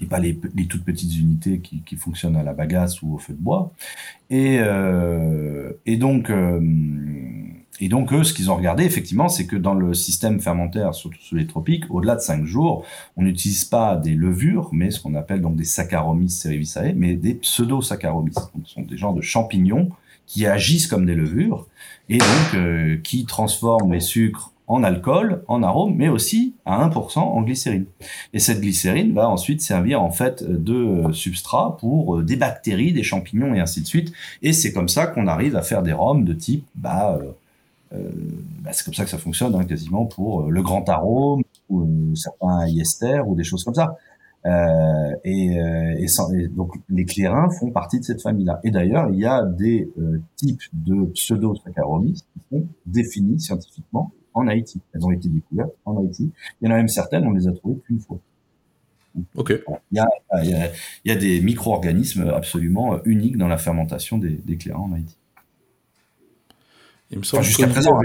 et pas les, toutes petites unités qui, fonctionnent à la bagasse ou au feu de bois. Et, euh, et donc, euh, et donc, eux, ce qu'ils ont regardé, effectivement, c'est que dans le système fermentaire, surtout sous les tropiques, au-delà de 5 jours, on n'utilise pas des levures, mais ce qu'on appelle donc des Saccharomyces cerevisiae, mais des pseudo-Saccharomyces. Donc, ce sont des genres de champignons qui agissent comme des levures et donc euh, qui transforment les sucres en alcool, en arôme, mais aussi à 1% en glycérine. Et cette glycérine va ensuite servir en fait de substrat pour des bactéries, des champignons et ainsi de suite. Et c'est comme ça qu'on arrive à faire des rhums de type, bah, bah c'est comme ça que ça fonctionne hein, quasiment pour le grand arôme ou certains yester ou des choses comme ça. Euh, et, euh, et, donc les clairins font partie de cette famille-là. Et d'ailleurs, il y a des euh, types de pseudo-saccharomyces qui sont définis scientifiquement en Haïti. Elles ont été découvertes en Haïti. Il y en a même certaines, on les a trouvées qu'une fois. Ok. Il y a, il y a, il y a des micro-organismes absolument uniques dans la fermentation des, des clairins en Haïti. Il me semble jusqu'à présent,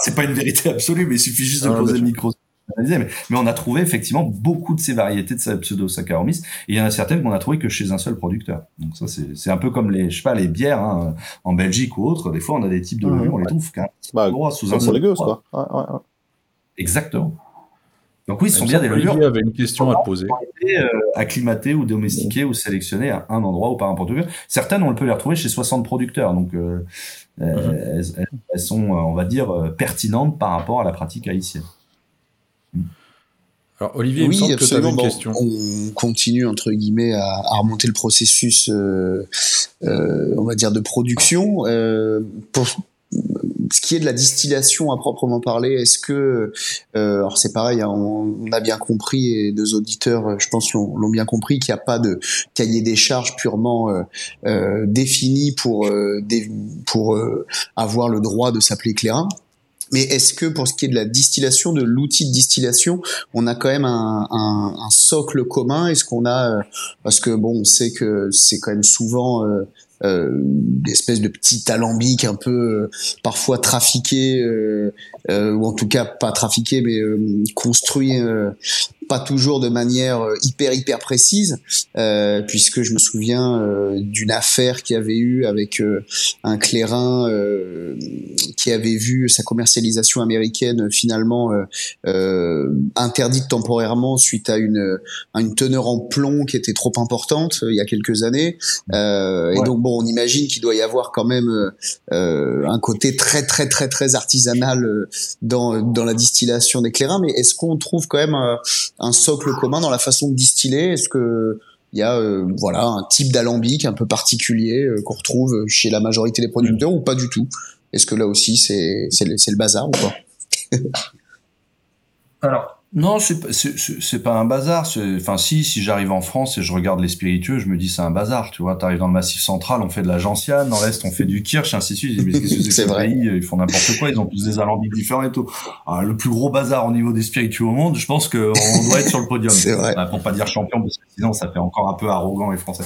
c'est pas une vérité absolue, mais il suffit juste de poser le micro mais, on a trouvé effectivement beaucoup de ces variétés de pseudo-saccharomyces et il y en a certaines qu'on a trouvé que chez un seul producteur. Donc ça c'est un peu comme les je sais pas les bières hein, en Belgique ou autre. Des fois on a des types de levure, on les trouve qu'un bah, sous un seul quoi. Ouais, ouais, Exactement. Donc oui, ce sont bien des levures. avait une question à te poser. Été, euh, acclimatées ou domestiquées ou sélectionnées à un endroit ou par un producteur. Certaines, on peut les retrouver chez 60 producteurs. Donc euh, euh mhm. elles, elles, sont, on va dire, pertinentes par rapport à la pratique haïtienne. Alors Olivier, il me semble que tu avais une question. On continue entre guillemets à, à remonter le processus, euh, euh, on va dire de production. Euh, pour ce qui est de la distillation à proprement parler, est-ce que, euh, alors c'est pareil, hein, on, a bien compris et deux auditeurs, je pense, l'ont bien compris qu'il n'y a pas de cahier des charges purement euh, euh, défini pour euh, des, pour euh, avoir le droit de s'appeler clairin. Mais est-ce que pour ce qui est de la distillation, de l'outil de distillation, on a quand même un, un, un socle commun? Est-ce qu'on a, euh, parce que bon, on sait que c'est quand même souvent euh, euh, espèces de petits alambics un peu euh, parfois trafiqués euh, ou en tout cas pas trafiqués mais construits pas toujours de manière euh, hyper hyper précise, euh, puisque je me souviens euh, d'une affaire qui avait eu avec euh, un clairin euh, qui avait vu sa commercialisation américaine finalement interdite temporairement suite à une à une teneur en plomb qui était trop importante il y a quelques années. Et donc bon, on imagine qu'il doit y avoir quand même un côté très très très très artisanal dans dans la distillation des clairins, mais est-ce qu'on trouve quand même un socle commun dans la façon de distiller? Est-ce que il y a euh, voilà un type d'alambic un peu particulier euh, qu'on retrouve chez la majorité des producteurs ou pas du tout? Est-ce que là aussi c'est c'est le, le bazar ou pas? Alors non, c'est pas un bazar. Enfin, si, si j'arrive en France et je regarde les spiritueux, je me dis c'est un bazar. Tu vois, t'arrives dans le Massif Central, on fait de la gentiane, dans l'Est on fait du kirsch, ainsi de suite. Mais qu'est-ce que c'est vrai. pays? Ils font n'importe quoi. Ils ont tous des alambics différents et tout. Ah, le plus gros bazar au niveau des spiritueux au monde, je pense qu'on doit être sur le podium. c'est vrai. pour pas dire champion, parce que sinon ça fait encore un peu arrogant et français.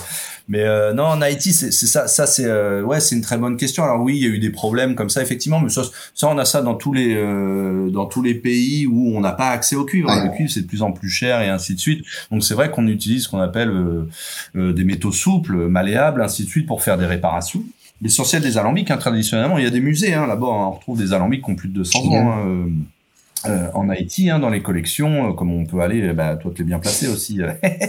Mais euh, non, en Haïti, c'est ça. Ça c'est euh, ouais, c'est une très bonne question. Alors oui, il y a eu des problèmes comme ça, effectivement. Mais ça, ça on a ça dans tous les euh, dans tous les pays où on n'a pas accès au cuivre. Le cuivre c'est plus en plus cher et ainsi de suite. Donc c'est vrai qu'on utilise ce qu'on appelle euh, euh, des métaux souples, malléables, ainsi de suite pour faire des réparations. L'essentiel des alambics, hein, traditionnellement, il y a des musées hein, là-bas. Hein, on retrouve des alambics qui ont plus de 200 ans. Hein, euh, en Haïti, hein, dans les collections, comme on peut aller, bah, toi tu es bien placé aussi,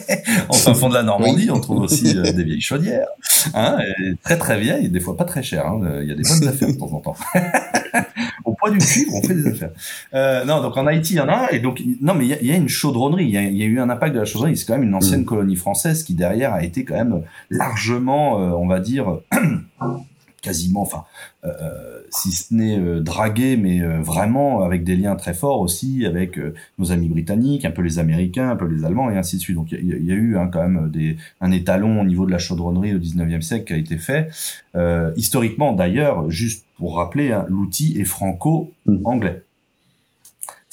en fin fond de la Normandie, on trouve aussi des vieilles chaudières, hein, très très vieilles, des fois pas très chères, il y a des bonnes affaires de temps en temps. du cuivre, on fait des affaires. Euh, non, donc en Haïti, il y en a, et donc non, mais il y, a, une chaudronnerie. Il y, a, eu un impact de la chaudronnerie. C'est quand même une ancienne mm. colonie française qui derrière a été quand même largement, euh, on va dire, quasiment, enfin, euh, euh, si ce n'est euh, dragué, mais vraiment avec des liens très forts aussi avec nos amis britanniques, un peu les Américains, un peu les Allemands et ainsi de suite. Donc il y, a eu hein, quand même des, un étalon au niveau de la chaudronnerie au 19e siècle qui a été fait. historiquement d'ailleurs, juste pour rappeler, hein, l'outil est franco-anglais.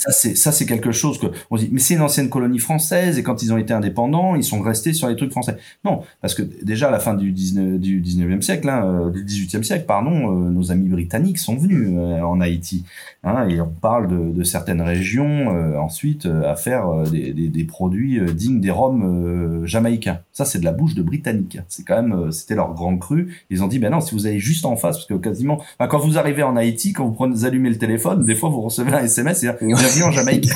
Ça c'est ça c'est quelque chose que on dit mais c'est une ancienne colonie française et quand ils ont été indépendants ils sont restés sur les trucs français. Non parce que déjà à la fin du 19 du 19e siècle hein, euh, du 18e siècle pardon euh, nos amis britanniques sont venus euh, en Haïti hein, et on parle de, de certaines régions ensuite à faire des, des, des, produits dignes des rhums jamaïcains. Ça c'est de la bouche de britanniques. C'est quand même c'était leur grand cru. Ils ont dit ben non si vous allez juste en face parce que quasiment quand vous arrivez en Haïti quand vous prenez allumez le téléphone des fois vous recevez un SMS et en Jamaïque.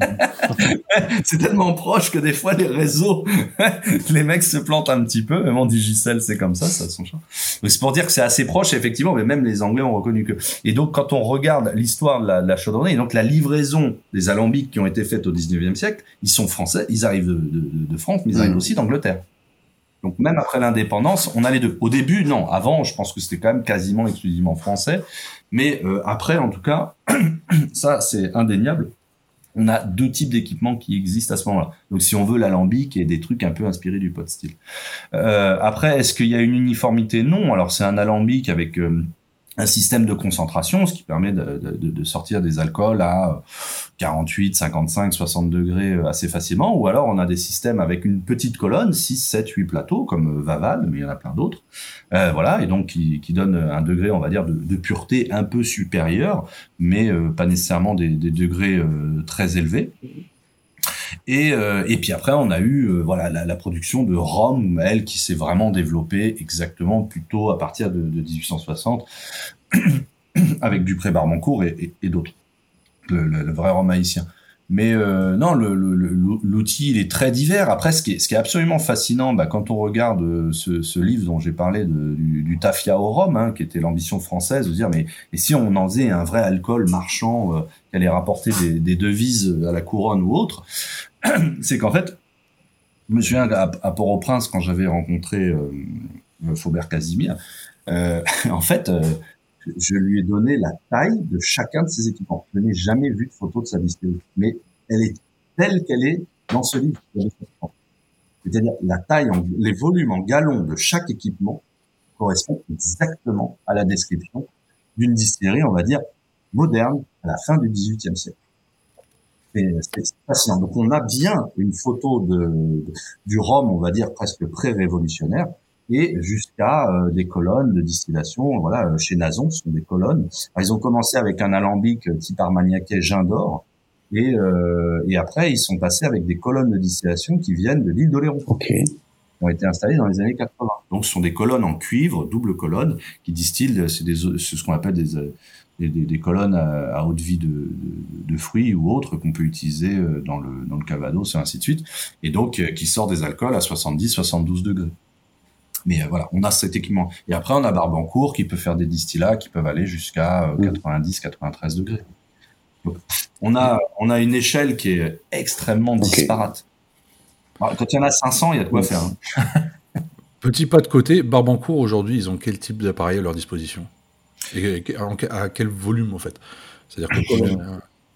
c'est tellement proche que des fois les réseaux, les mecs se plantent un petit peu. Même en Digicel, c'est comme ça, ça son champ. C'est pour dire que c'est assez proche, effectivement, mais même les Anglais ont reconnu que. Et donc, quand on regarde l'histoire de la, de la chaudronnerie, et donc la livraison des alambics qui ont été faites au 19e siècle, ils sont français, ils arrivent de, de, de France, mais ils arrivent aussi d'Angleterre. Donc même après l'indépendance, on a les deux. Au début, non. Avant, je pense que c'était quand même quasiment exclusivement français. Mais euh, après, en tout cas, ça c'est indéniable. On a deux types d'équipements qui existent à ce moment-là. Donc si on veut l'alambic et des trucs un peu inspirés du pot style. Euh, après, est-ce qu'il y a une uniformité? Non. Alors c'est un alambic avec euh, un système de concentration, ce qui permet de, sortir des alcools à 48, 55, 60 degrés euh, assez facilement, ou alors on a des systèmes avec une petite colonne, 6, 7, 8 plateaux, comme Vaval, mais il y en a plein d'autres, euh, voilà, et donc qui, qui donne un degré, on va dire, de, pureté un peu supérieur, mais euh, pas nécessairement des, degrés euh, très élevés. Et, euh, et puis après, on a eu euh, voilà la, la, production de rhum, elle, qui s'est vraiment développée exactement plutôt à partir de, de 1860, avec Dupré Barbancourt et, et, et d'autres, le, le, le, vrai rhum haïtien. Mais euh, non, l'outil il est très divers. Après, ce qui est, ce qui est absolument fascinant, bah, quand on regarde euh, ce, ce livre dont j'ai parlé de, du, du, tafia au rhum, hein, qui était l'ambition française, de dire mais et si on en faisait un vrai alcool marchand euh, qui allait rapporter des, des, devises à la couronne ou autre, c'est qu'en fait, je me souviens à, Port-au-Prince quand j'avais rencontré euh, Faubert Casimir, euh, en fait, euh, je lui ai donné la taille de chacun de ses équipements. Je n'ai jamais vu de photo de sa distillerie, mais elle est telle qu'elle est dans ce livre. C'est-à-dire la taille, les volumes en gallons de chaque équipement correspondent exactement à la description d'une distillerie, on va dire, moderne à la fin du XVIIIe siècle. C'est fascinant. Donc on a bien une photo de, du rhum, on va dire presque pré-révolutionnaire, et jusqu'à euh, des colonnes de distillation. Voilà, euh, chez Nazon, ce sont des colonnes. Alors, ils ont commencé avec un alambic type armagnaquais d'or, et, euh, et après ils sont passés avec des colonnes de distillation qui viennent de l'île d'Oléron. Okay. ont été installées dans les années 80. Donc ce sont des colonnes en cuivre, double colonne, qui distillent, c'est ce qu'on appelle des, des, des, des, colonnes à, à haute vie de, de, de, fruits ou autres qu'on peut utiliser euh, dans le, dans le cavados et ainsi de suite, et donc qui sort des alcools à 70-72 degrés. Mais euh, voilà, on a cet équipement. Et après, on a Barbancourt qui peut faire des distillats qui peuvent aller jusqu'à 90-93 euh, degrés. Donc, on a, on a une échelle qui est extrêmement okay. disparate. Alors, quand il y en a 500, il y a de quoi faire. Hein. Petit pas de côté, Barbancourt, aujourd'hui, ils ont quel type d'appareil à leur disposition? Et à quel volume, en fait? C'est-à-dire que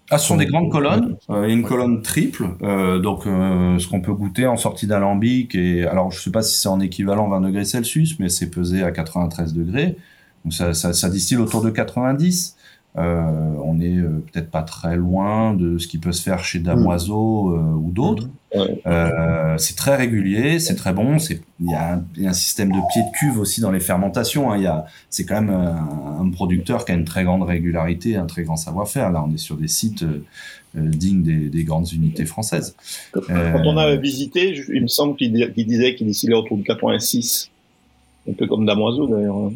ah, ce sont des grandes colonnes, euh, une colonne triple, euh, donc euh, ce qu'on peut goûter en sortie d'alambic. Et alors, je sais pas si c'est en équivalent 20 degrés Celsius, mais c'est pesé à 93 degrés. Donc ça, ça, ça distille autour de 90. Euh, on est euh, peut-être pas très loin de ce qui peut se faire chez Damoiseau euh, ou d'autres. Mmh. c'est très régulier, c'est très bon. C'est il y, a un, y a un système de pied de cuve aussi dans les fermentations. Hein. Il y a c'est quand même un, un, producteur qui a une très grande régularité, un très grand savoir-faire. Là, on est sur des sites dignes des, des, grandes unités françaises. Quand, on a visité, il me semble qu'il disait qu'il distillait autour de 86, un peu comme Damoiseau d'ailleurs.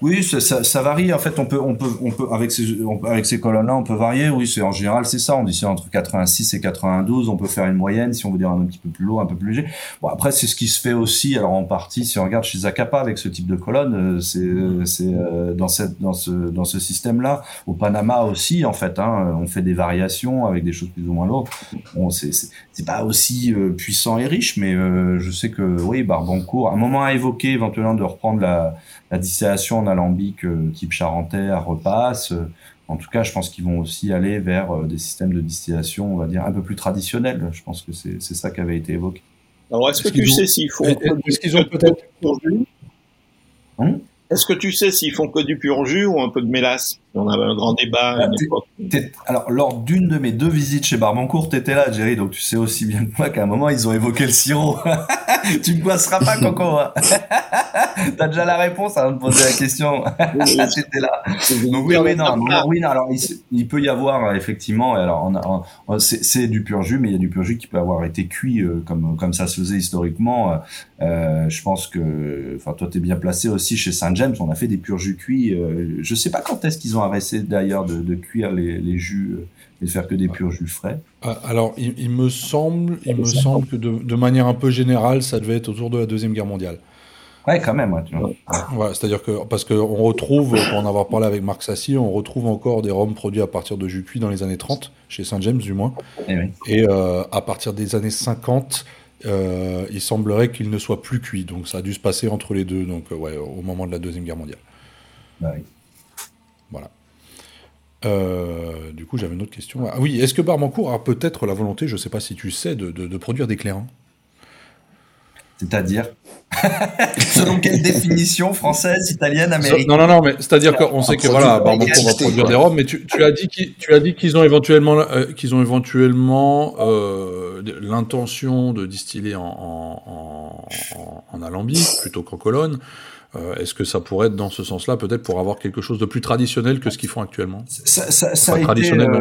Oui, ça, varie. En fait, on peut, on peut, on peut avec ces, colonnes-là, on peut varier. Oui, c'est en général, c'est ça. On dit c'est entre 86 et 92. On peut faire une moyenne si on veut dire un petit peu plus lourd, un peu plus léger. Bon, après, c'est ce qui se fait aussi. Alors, en partie, si on regarde chez Zacapa avec ce type de colonne, euh, c'est, c'est euh, dans cette, dans ce, dans ce système-là. Au Panama aussi, en fait, hein, on fait des variations avec des choses plus ou moins lourdes. Bon, c'est, c'est pas aussi euh, puissant et riche, mais euh, je sais que oui, Barbancourt, un moment à évoquer éventuellement de reprendre la, la distillation en alambic euh, type charentais repasse. En tout cas, je pense qu'ils vont aussi aller vers euh, des systèmes de distillation, on va dire, un peu plus traditionnels. Je pense que c'est ça qui avait été évoqué. Alors, est-ce que tu sais s'ils font... Est-ce qu'ils ont peut-être... Hum est-ce que tu sais s'ils font que du pur jus ou un peu de mélasse? On avait un grand débat. Ah, alors, lors d'une de mes deux visites chez Barbancourt, t'étais là, Jerry, donc tu sais aussi bien que moi qu'à un moment, ils ont évoqué le sirop. tu me passeras pas, Coco. Hein. T'as déjà la réponse avant de poser la question. T'étais là. Donc, oui, oui, non, non, oui, non. Alors, il, il, peut y avoir, effectivement, alors, c'est du pur jus, mais il y a du pur jus qui peut avoir été cuit euh, comme, comme ça se faisait historiquement. Euh, je pense que, enfin, toi, t'es bien placé aussi chez Saint James. On a fait des purs jus cuits. Euh, je sais pas quand est-ce qu'ils ont arrêté d'ailleurs de, de, cuire les, les jus. et de faire que des purs jus frais. Ah, Alors, il, il me semble, il me semble que de, de manière un peu générale, ça devait être autour de la deuxième guerre mondiale. Ouais, quand même, ouais. Ouais, c'est-à-dire que parce qu'on retrouve, pour en avoir parlé avec Marc Sassi, on retrouve encore des rhums produits à partir de jus cuit dans les années 30, chez Saint James du moins. Eh oui. Et euh, à partir des années 50, euh, il semblerait qu'il ne soit plus cuit. Donc ça a dû se passer entre les deux, donc euh, ouais, au moment de la Deuxième Guerre mondiale. Bah oui. Voilà. Euh, du coup, j'avais une autre question. Ah oui, est-ce que Barbancourt a peut-être la volonté, je ne sais pas si tu sais, de, de- de produire des clairins? C'est-à-dire? Selon quelle définition française, italienne, américaine? Non, non, non, mais c'est-à-dire qu'on sait que voilà, de Barbancourt va produire quoi. des rhums, mais tu, tu as dit qu'ils, tu as dit qu'ils ont éventuellement, euh, qu'ils ont éventuellement euh, l'intention de distiller en, en, en, en- en alambic plutôt qu'en colonne. Euh, est-ce que ça pourrait être dans ce sens-là, peut-être pour avoir quelque chose de plus traditionnel que ce qu'ils font actuellement? Ça, ça, ça Pas a traditionnel euh.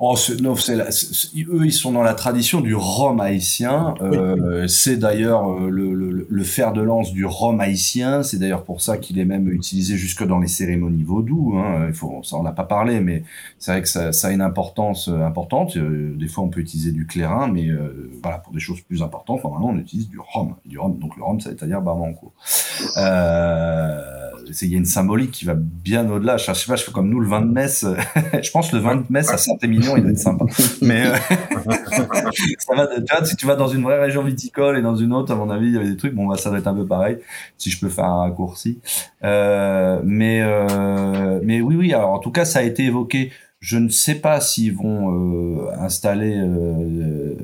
Oh, c'est- non, c'est la- eux, ils sont dans la tradition du rhum haïtien. Euh, C'est d'ailleurs euh, le, le, le fer de lance du rhum haïtien. C'est d'ailleurs pour ça qu'il est même utilisé jusque dans les cérémonies vaudou. Hein. Il faut, ça, on n'a pas parlé, mais c'est vrai que ça, ça a une importance euh, importante. Euh, des fois, on peut utiliser du clairin, mais euh, voilà, pour des choses plus importantes, normalement, on utilise du rhum. Du rhum. Donc le rhum, ça veut dire. Euh, c'est- il y a une symbolique qui va bien au-delà. Je, je sais pas, je fais comme nous le vin de messe. je pense que le vin de messe à Saint-Émilion, il doit être sympa. Mais euh, ça va. Tu vois, si tu vas dans une vraie région viticole et dans une autre, à mon avis, il y avait des trucs. Bon, bah, ça doit être un peu pareil. Si je peux faire un raccourci. Euh, mais euh, mais oui, oui. Alors en tout cas, ça a été évoqué. Je ne sais pas s'ils vont euh, installer euh,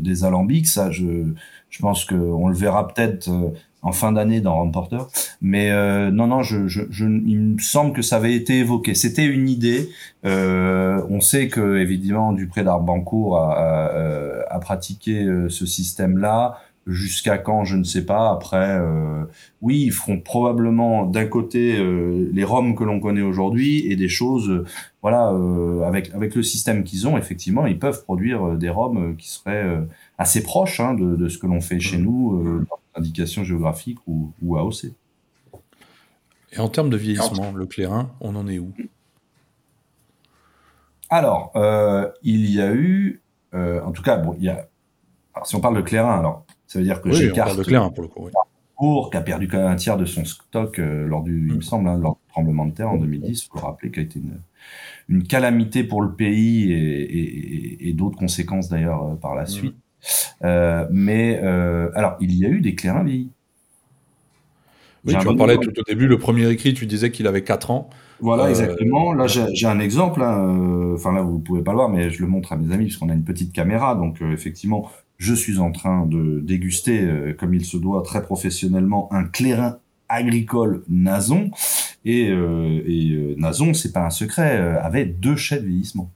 des alambics. Ça, je je pense qu'on le verra peut-être euh, en fin d'année dans Ramporter. Mais euh, non, non, je, je, je, il me semble que ça avait été évoqué. C'était une idée. Euh, on sait que évidemment Dupré d'Arbancourt a, a, euh, a pratiqué euh, ce système-là. Jusqu'à quand, je ne sais pas. Après, euh, oui, ils feront probablement d'un côté euh, les roms que l'on connaît aujourd'hui et des choses, voilà, avec avec le système qu'ils ont, effectivement, ils peuvent produire des roms qui seraient assez proches hein, de, de ce que l'on fait chez nous, euh, dans indication géographique ou, ou AOC. Et en termes de vieillissement, le clairin, on en est où? Alors, euh, il y a eu, euh, en tout cas, bon, il y a. Alors, si on parle de Clairin, alors ça veut dire que Oui, on j'écarte parle de clairin pour le coup. oui. Qui a perdu quand même un tiers de son stock euh, lors du, il me Mm. semble, hein, lors du tremblement de terre en 2010. Il faut rappeler qu'a été une, une calamité pour le pays et, et, et- et d'autres conséquences d'ailleurs euh, par la suite. Euh, mais euh, alors, il y a eu des clairins vieillis. Oui, tu en parlais tout au début, le premier écrit, tu disais qu'il avait 4 ans. Voilà, Euh, exactement. Là, j'ai un exemple. hein, Enfin, là, vous pouvez pas le voir, mais je le montre à mes amis puisqu'on a une petite caméra. Donc, euh, effectivement, je suis en train de déguster, euh, comme il se doit, très professionnellement, un clairin agricole Nazon. Et, et Nazon, c'est pas un secret, avait deux chais de vieillissement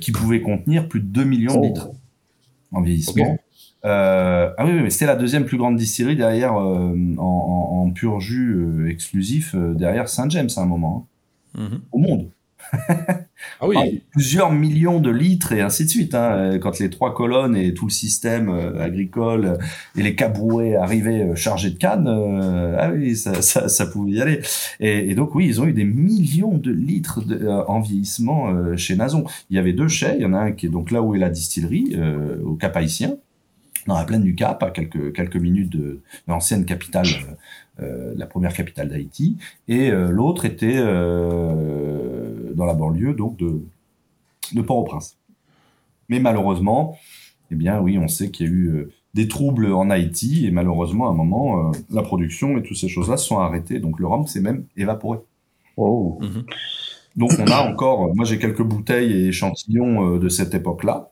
qui pouvaient contenir plus de 2 millions de litres en vieillissement. Euh, ah oui, oui, mais c'était la deuxième plus grande distillerie derrière euh, en, en, en pur jus euh, exclusif euh, derrière Saint James à un moment hein, Mhm. au monde. Ah oui, Ah, plusieurs millions de litres et ainsi de suite. Hein, euh, quand les trois colonnes et tout le système euh, agricole euh, et les cabrouets arrivaient chargés de cannes, ah oui, ça, pouvait y aller. Et, donc oui, ils ont eu des millions de litres de, en vieillissement chez Nazon. Il y avait deux chais. Il y en a un qui est donc là où est la distillerie, au Cap Haïtien, dans la plaine du Cap, à quelques quelques minutes de, l'ancienne capitale. la première capitale d'Haïti, et l'autre était dans la banlieue donc de, de Port-au-Prince. Mais malheureusement, eh bien oui, on sait qu'il y a eu euh, des troubles en Haïti, et malheureusement, à un moment, euh, la production et toutes ces choses-là se sont arrêtées, donc le rhum s'est même évaporé. Oh. Mhm. Donc on a encore, euh, moi j'ai quelques bouteilles et échantillons euh, de cette époque-là,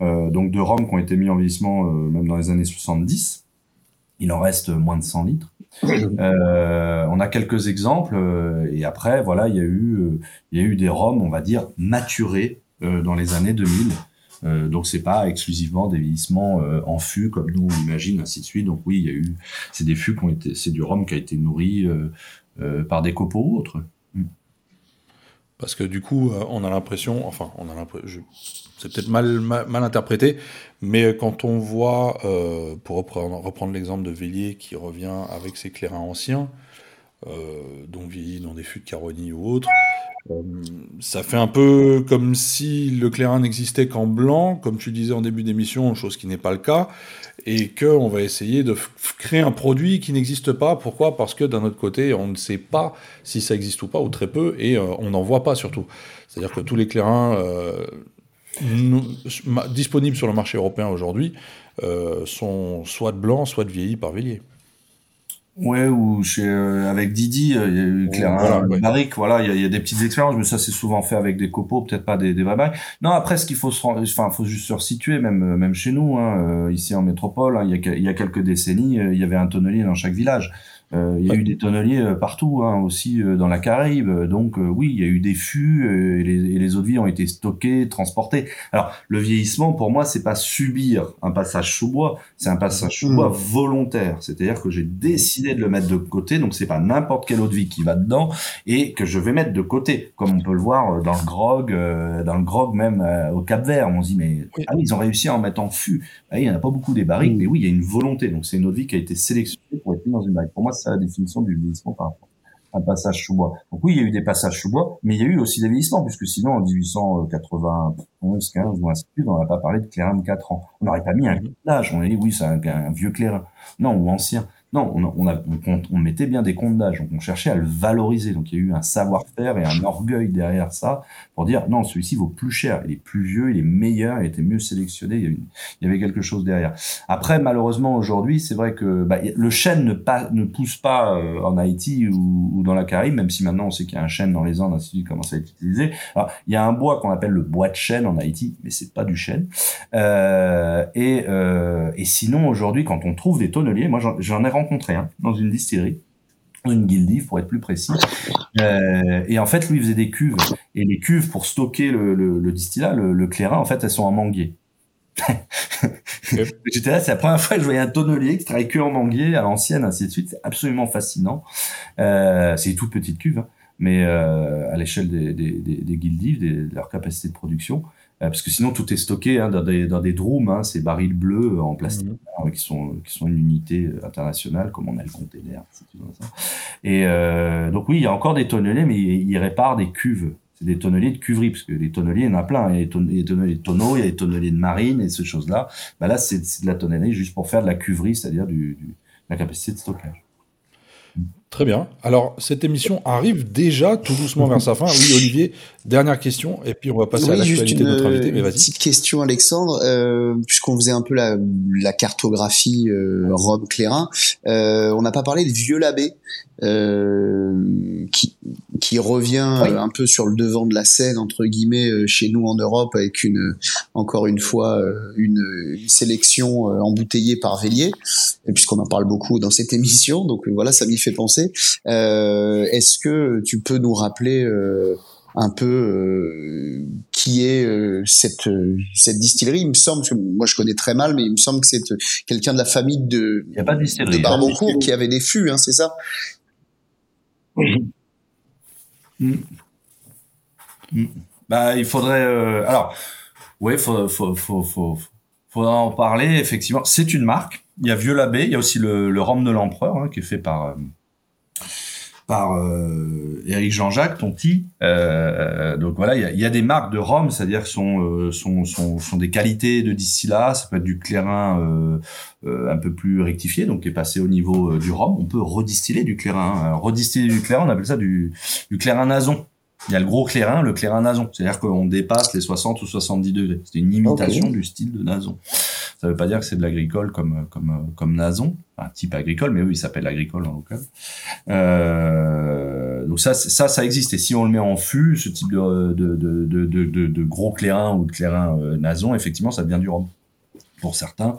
euh, donc de rhum qui ont été mis en vieillissement même dans les années 70. Il en reste moins de 100 litres. Euh, on a quelques exemples euh, et après voilà il y a eu euh, il y a eu des rhums on va dire maturés dans les années 2000. Euh, donc c'est pas exclusivement des vieillissements en fût comme nous on imagine ainsi de suite. Donc oui il y a eu c'est des fûts qui ont été c'est du rhum qui a été nourri par des copeaux ou autres. Parce que du coup, on a l'impression, enfin, on a l'impression, c'est peut-être mal, mal, interprété, mais euh, quand on voit, euh, pour reprendre, l'exemple de Vélier qui revient avec ses clairins anciens, dont vieilli dans des fûts de Caroni ou autres. ça fait un peu comme si le clairin n'existait qu'en blanc, comme tu disais en début d'émission, chose qui n'est pas le cas, et qu'on va essayer de créer un produit qui n'existe pas. Pourquoi? Parce que d'un autre côté, on ne sait pas si ça existe ou pas, ou très peu, et on n'en voit pas surtout. C'est-à-dire que tous les clairins disponibles sur le marché européen aujourd'hui euh, sont soit de blanc, soit de vieillis par Vélier. Ouais, ou chez euh, avec Didi, euh, il y a eu clairement voilà, voilà, il y, a, des petites expériences, mais ça c'est souvent fait avec des copeaux, peut-être pas des, des Non, après ce qu'il faut se enfin faut juste se resituer, même même chez nous, hein, ici en métropole, hein, il, y a, il y a quelques décennies, il y avait un tonnelier dans chaque village. Euh, il y a eu des tonneliers euh, partout, hein, aussi euh, dans la Caraïbe. Donc oui, il y a eu des fûts et les, et, les, eaux de vie ont été stockées, transportées. Alors le vieillissement, pour moi, c'est pas subir un passage sous bois, c'est un passage sous bois mmh. volontaire. C'est-à-dire que j'ai décidé de le mettre de côté, donc c'est pas n'importe quelle eau de vie qui va dedans et que je vais mettre de côté, comme on peut le voir dans le grog, dans le grog même au Cap Vert. On se dit mais ah ils ont réussi à en mettre en fût. Ah, il y en a pas beaucoup des barriques, mmh. mais oui, il y a une volonté. Donc c'est une eau de vie qui a été sélectionnée pour être mise dans une barrique. Pour moi, la définition du vieillissement par rapport à un passage sous bois. Donc oui, il y a eu des passages sous bois, mais il y a eu aussi des vieillissements, puisque sinon, en 1891, 15 ou ainsi de suite, on n'a pas parlé de clairin de 4 ans. On n'aurait pas mis un âge. On aurait dit, oui, c'est un, un vieux clairin. Non, ou ancien. Non, on, on, a, on, mettait bien des comptes d'âge, on cherchait à le valoriser. Donc il y a eu un savoir-faire et un orgueil derrière ça pour dire non, celui-ci vaut plus cher, il est plus vieux, il est meilleur, il était mieux sélectionné, il y, avait, quelque chose derrière. Après, malheureusement aujourd'hui, c'est vrai que bah, le chêne ne, pas, ne pousse pas euh, en Haïti ou, ou, dans la Caraïbe, même si maintenant on sait qu'il y a un chêne dans les Andes, ainsi de commence à être utilisé. Alors, il y a un bois qu'on appelle le bois de chêne en Haïti, mais c'est pas du chêne. Euh, et, euh, et sinon aujourd'hui, quand on trouve des tonneliers, moi j'en ai rencontré un dans une distillerie une guildive pour être plus précis. Euh, et en fait, lui, il faisait des cuves. Et les cuves, pour stocker le, le, le distillat, le, le, clairin, en fait, elles sont en manguier. J'étais là, c'est la première fois que je voyais un tonnelier qui travaille que en manguier, à l'ancienne, ainsi de suite. C'est absolument fascinant. Euh, c'est une toute petite cuve, hein, mais euh, à l'échelle des, des, des, des guildives, de leur capacité de production. Euh, parce que sinon tout est stocké hein, dans, des, dans des drooms, hein, ces barils bleus en plastique, mhm. hein, qui, sont, qui sont une unité euh, internationale, comme on a le container. Et euh, donc oui, il y a encore des tonneliers, mais ils, réparent des cuves. C'est des tonneliers de cuverie, parce que les tonneliers, il y en a plein. Il y a des tonneliers de tonneaux, il y a des tonneliers de marine et ces choses-là. Bah là, c'est de la tonnellerie juste pour faire de la cuverie, c'est-à-dire du, du, la capacité de stockage. Très bien. Alors, cette émission arrive déjà tout doucement vers sa fin. Oui, Olivier, dernière question, et puis on va passer à l'actualité de notre invité. Mais vas-y. Petite question, Alexandre, euh, puisqu'on faisait un peu la, la cartographie euh, Rome-Clérin, euh, on n'a pas parlé de Vieux Labbé, euh, qui, qui revient un peu sur le devant de la scène entre guillemets euh, chez nous en Europe avec une encore une fois euh, une, une sélection embouteillée par Vélier, puisqu'on en parle beaucoup dans cette émission, donc voilà, ça m'y fait penser. Est-ce que tu peux nous rappeler un peu euh, qui est cette cette distillerie? Il me semble que moi je connais très mal, mais il me semble que c'est quelqu'un de la famille de il y a pas de, distillerie, de Barbeaucourt qui avait des fûts, hein, c'est ça? Mm. Mm. Bah, il faudrait. Euh, alors, oui, faut, faut, faut, faut, faudra en parler. Effectivement, c'est une marque. Il y a Vieux Labbé, il y a aussi le, le rhum de l'empereur hein, qui est fait par euh, par euh, Eric Jean-Jacques Tonti. Euh, donc voilà, il y a, y a, des marques de rhum, c'est-à-dire sont, euh, sont, sont, sont, des qualités de distillat. Ça peut être du clairin euh, un peu plus rectifié, donc qui est passé au niveau du rhum. On peut redistiller du clairin. redistiller du clairin, on appelle ça du, du clairin nason. Il y a le gros clairin, le clairin nason. C'est-à-dire qu'on dépasse les 60 ou 70 degrés. C'est une imitation du style de nason. Ça veut pas dire que c'est de l'agricole comme comme comme nason, un type agricole, mais oui, il s'appelle agricole en local. Euh, donc ça, ça, ça existe. Et si on le met en fût, ce type de de de de, de, gros clairin ou de clairin euh, nason, effectivement, ça devient du rhum pour certains.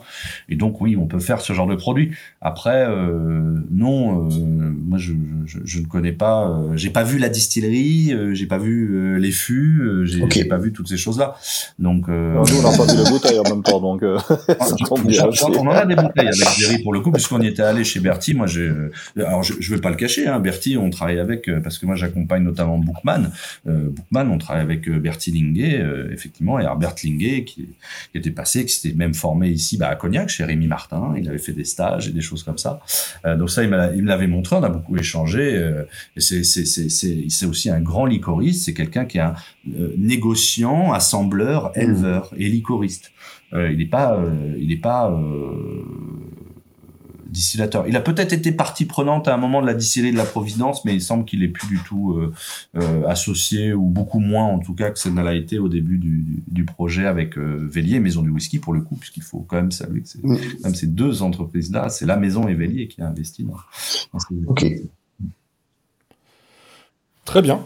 Et donc oui, on peut faire ce genre de produit. Après, euh, non, euh, moi je, je, je, ne connais pas, euh, j'ai pas vu la distillerie, euh, j'ai pas vu euh, les fûts, euh, j'ai okay. pas vu toutes ces choses-là. Donc non, nous on n'a pas vu les bouteilles en même temps, donc on en a des bouteilles avec Jerry pour le coup, puisqu'on y était allé chez Bertie. Moi, j'ai, alors je, je vais pas le cacher, hein, Bertie, on travaille avec parce que moi j'accompagne notamment Bookman. Bookman, on travaille avec Bertie Linguet, effectivement, et Herbert Linguet qui, qui était passé, qui s'était même formé formé ici bah, à Cognac chez Rémi Martin. Il avait fait des stages et des choses comme ça. Euh, donc ça, il me l'avait montré. On a beaucoup échangé. Euh, c'est aussi un grand licoriste. C'est quelqu'un qui est un euh, négociant, assembleur, éleveur et licoriste. il n'est pas il n'est pas distillateur. Il a peut-être été partie prenante à un moment de la distillerie de la Providence, mais il semble qu'il est plus du tout euh, euh, associé, ou beaucoup moins en tout cas que ça ne l'a été au début du, du, projet avec euh, Vélier, Maison du Whisky pour le coup, puisqu'il faut quand même saluer que c'est même ces deux entreprises-là, c'est la Maison et Vélier qui a investi dans, Ok. Très bien.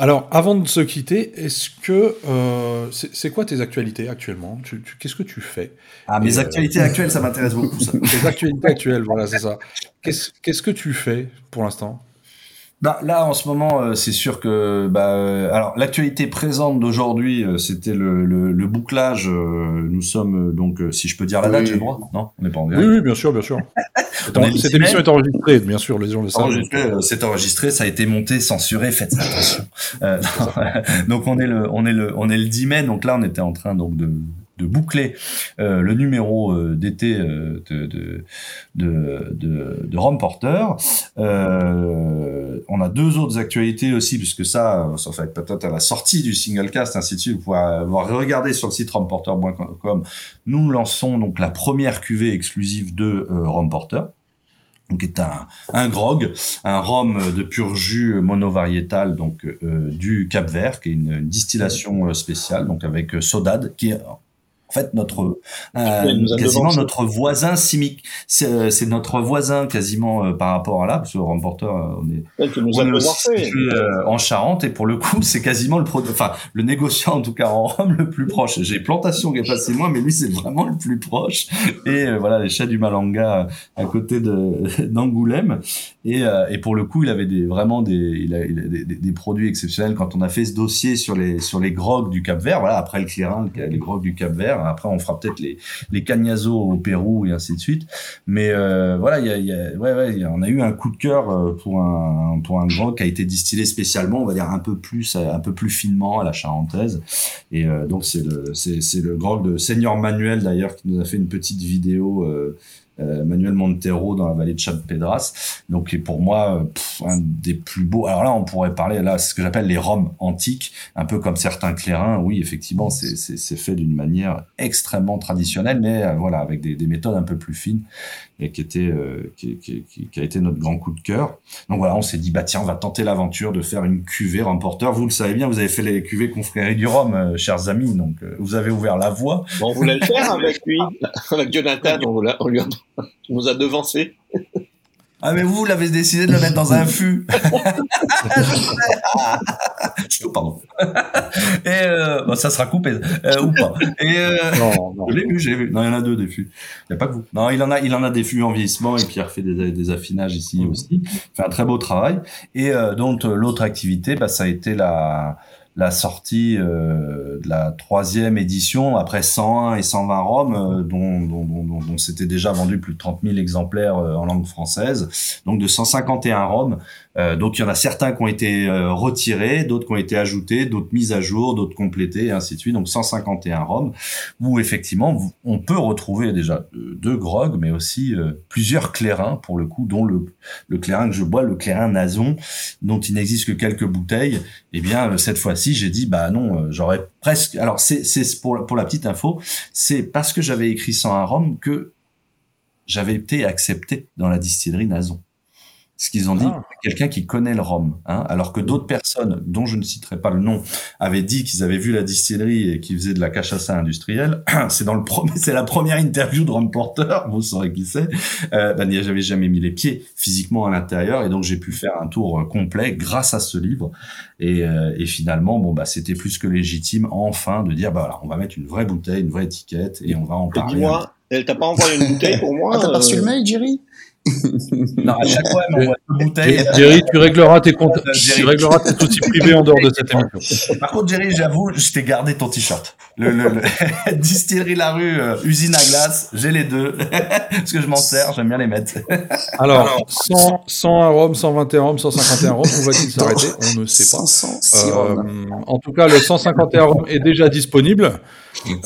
Alors, avant de se quitter, est-ce que euh, c'est quoi tes actualités actuellement? Qu'est-ce que tu fais? Ah, mes actualités actuelles, ça m'intéresse beaucoup. Ça. tes actualités actuelles, voilà, c'est ça. Qu'est-ce que tu fais pour l'instant? Bah, là, en ce moment, euh, c'est sûr que, bah, euh, alors l'actualité présente d'aujourd'hui, euh, c'était le, le, le, bouclage. nous sommes donc, si je peux dire la date, j'ai le droit Non, on n'est pas en direct. Oui, oui, bien sûr, bien sûr. Cette émission est enregistrée, bien sûr, les gens le savent. C'est enregistré, ça a été monté, censuré, faites attention. donc on est le, on est le, on est le 10 mai, donc là on était en train donc de de boucler euh, le numéro euh, d'été euh, de, de, de, de, de Rome Porter. on a deux autres actualités aussi, puisque ça, ça fait peut-être à la sortie du single cast, ainsi de suite, vous pouvez avoir regarder sur le site romporter.com. Nous lançons donc la première cuvée exclusive de Rome Porter donc est un, un grog, un rhum de pur jus monovariétal donc du Cap Vert, qui est une, une distillation spéciale, donc avec sodade, qui est en fait notre euh, quasiment notre voisin chimique c'est c'est notre voisin quasiment euh, par rapport à là parce que remporteur euh, on est, on est aussi euh, en Charente et pour le coup c'est quasiment le enfin le négociant en tout cas en Rome le plus proche. J'ai plantation qui est passé moi mais lui c'est vraiment le plus proche. Et voilà les chats du Malanga à côté de d'Angoulême. Et, et pour le coup il avait des vraiment des il a, il a des, des, produits exceptionnels. Quand on a fait ce dossier sur les sur les grogs du Cap Vert voilà après le Clérin les grogs du Cap Vert après, on fera peut-être les les Cagnazo au Pérou et ainsi de suite. Mais euh, voilà, il y a, y a, ouais, ouais, on a eu un coup de cœur euh, pour un pour un grog qui a été distillé spécialement, on va dire un peu plus un peu plus finement à la charentaise. Et euh, donc c'est le c'est le grog de Seigneur Manuel d'ailleurs qui nous a fait une petite vidéo. Euh, euh, Manuel Montero dans la vallée de Chapedras. Donc pour moi un des plus beaux. Alors là on pourrait parler là ce que j'appelle les roms antiques, un peu comme certains clairins. Oui effectivement c'est c'est fait d'une manière extrêmement traditionnelle, mais euh, voilà avec des, des, méthodes un peu plus fines et qui était euh, qui, qui, qui, a été notre grand coup de cœur. Donc voilà on s'est dit bah tiens on va tenter l'aventure de faire une cuvée remporteur. Vous le savez bien vous avez fait les cuvées confréries du rhum chers amis donc vous avez ouvert la voie. Bon, on voulait le faire avec lui avec Jonathan on, on lui a tu nous as devancé. Ah mais vous, l'avez décidé de le mettre dans un fût. Pardon. Et euh, bon, ça sera coupé euh, ou pas. Et euh, non, non. j'ai vu, j'ai vu. Non, il y en a deux des fûts. Il y a pas que vous. Non, il en a, il en a des fûts en vieillissement et puis il refait des, des affinages ici aussi. Il fait un très beau travail. Et euh, donc l'autre activité, bah, ça a été la la sortie euh, de la troisième édition après 101 et 120 Roms, euh, dont, dont, dont, dont c'était déjà vendu plus de 30 000 exemplaires euh, en langue française, donc de 151 Roms euh, donc il y en a certains qui ont été euh, retirés, d'autres qui ont été ajoutés, d'autres mis à jour, d'autres complétés, et ainsi de suite. Donc 151 roms, où effectivement on peut retrouver déjà deux grogs, mais aussi euh, plusieurs clairins pour le coup, dont le, le clairin que je bois, le clairin Nazon, dont il n'existe que quelques bouteilles. Eh bien cette fois-ci j'ai dit bah non, j'aurais presque. Alors c'est c'est pour pour la petite info, c'est parce que j'avais écrit 101 rhum que j'avais été accepté dans la distillerie Nazon ce qu'ils ont dit, ah. quelqu'un qui connaît le rhum, hein, alors que d'autres personnes, dont je ne citerai pas le nom, avaient dit qu'ils avaient vu la distillerie et qu'ils faisaient de la cachaça industrielle. c'est dans le premier, c'est la première interview de Ron Porter, vous saurez qui c'est. Euh, ben, j'avais jamais mis les pieds physiquement à l'intérieur et donc j'ai pu faire un tour euh, complet grâce à ce livre. Et, euh, et finalement, bon bah c'était plus que légitime enfin de dire bah voilà, on va mettre une vraie bouteille, une vraie étiquette et on va en parler. Moi, elle t'a pas envoyé une bouteille pour moi ah, T'as pas reçu le mail, Jerry Non, à chaque fois, elle m'envoie deux bouteilles. Jerry, tu régleras tes comptes, tu régleras tes outils privés en dehors de cette émission. Par contre, Jerry, j'avoue, je t'ai gardé ton t-shirt. Le, le, le- Distillerie La Rue, euh, usine à glace, j'ai les deux. Parce que je m'en sers, j'aime bien les mettre. Alors, 100, 101 rhum, 121 rhum, 151 rhum, où va-t-il s'arrêter On ne sait pas. 500 sirop. Euh, en tout cas, le 151 rhum est déjà disponible.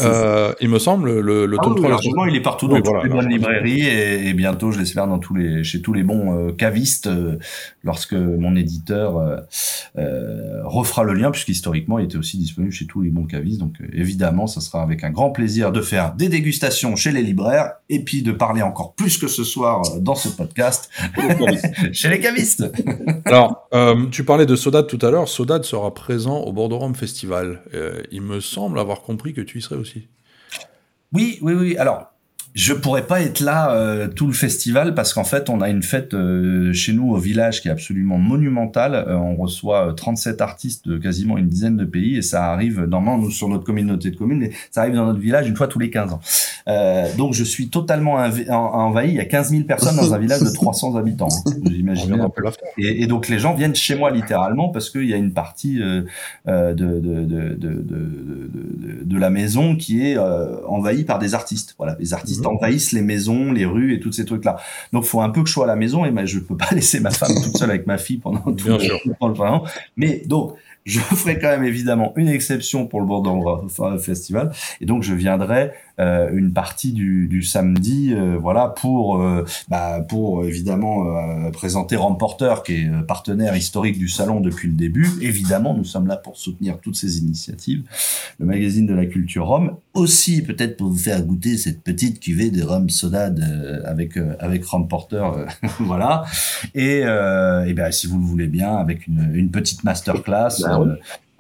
Euh, il me semble, le, le Ah tome oui, 3. le- largement, il est partout dans Oui, toutes voilà, les bonnes librairies et, et bientôt, je l'espère, dans tous les, chez tous les bons euh, cavistes euh, lorsque mon éditeur euh, refera le lien, puisqu'historiquement, il était aussi disponible chez tous les bons cavistes. Donc, évidemment, ça sera avec un grand plaisir de faire des dégustations chez les libraires et puis de parler encore plus que ce soir dans ce podcast chez les cavistes. Alors, euh, tu parlais de Sodad tout à l'heure. Sodad sera présent au Bordeaux Rhum Festival. Euh, il me semble avoir compris que tu y serais aussi. Oui, oui, oui. Alors, je pourrais pas être là euh, tout le festival parce qu'en fait, on a une fête euh, chez nous au village qui est absolument monumentale. Euh, on reçoit euh, 37 artistes de quasiment une dizaine de pays et ça arrive normalement nous sur notre communauté de communes, mais ça arrive dans notre village une fois tous les 15 ans. Euh, donc, je suis totalement env- en- envahi. Il y a 15 000 personnes dans un village de 300 habitants. hein. Vous imaginez. Et, et donc les gens viennent chez moi littéralement parce qu'il y a une partie euh, euh, de, de, de, de, de, la maison qui est euh, envahie par des artistes. Voilà, les artistes Envahissent les maisons, les rues et tous ces trucs-là. Donc faut un peu que je sois à la maison et ben, je peux pas laisser ma femme toute seule avec ma fille pendant tout le, pendant le printemps. Mais donc je ferai quand même évidemment une exception pour le Bordeaux Festival et donc je viendrai euh, une partie du, du samedi, euh, voilà, pour euh, bah, pour évidemment euh, présenter Ramporter, qui est euh, partenaire historique du salon depuis le début. Évidemment, nous sommes là pour soutenir toutes ces initiatives. Le magazine de la culture rhum, aussi peut-être pour vous faire goûter cette petite cuvée de rhum soda de- avec euh, avec Ramporter, euh, voilà. Et, euh, et ben si vous le voulez bien, avec une, une petite masterclass. Bah oui.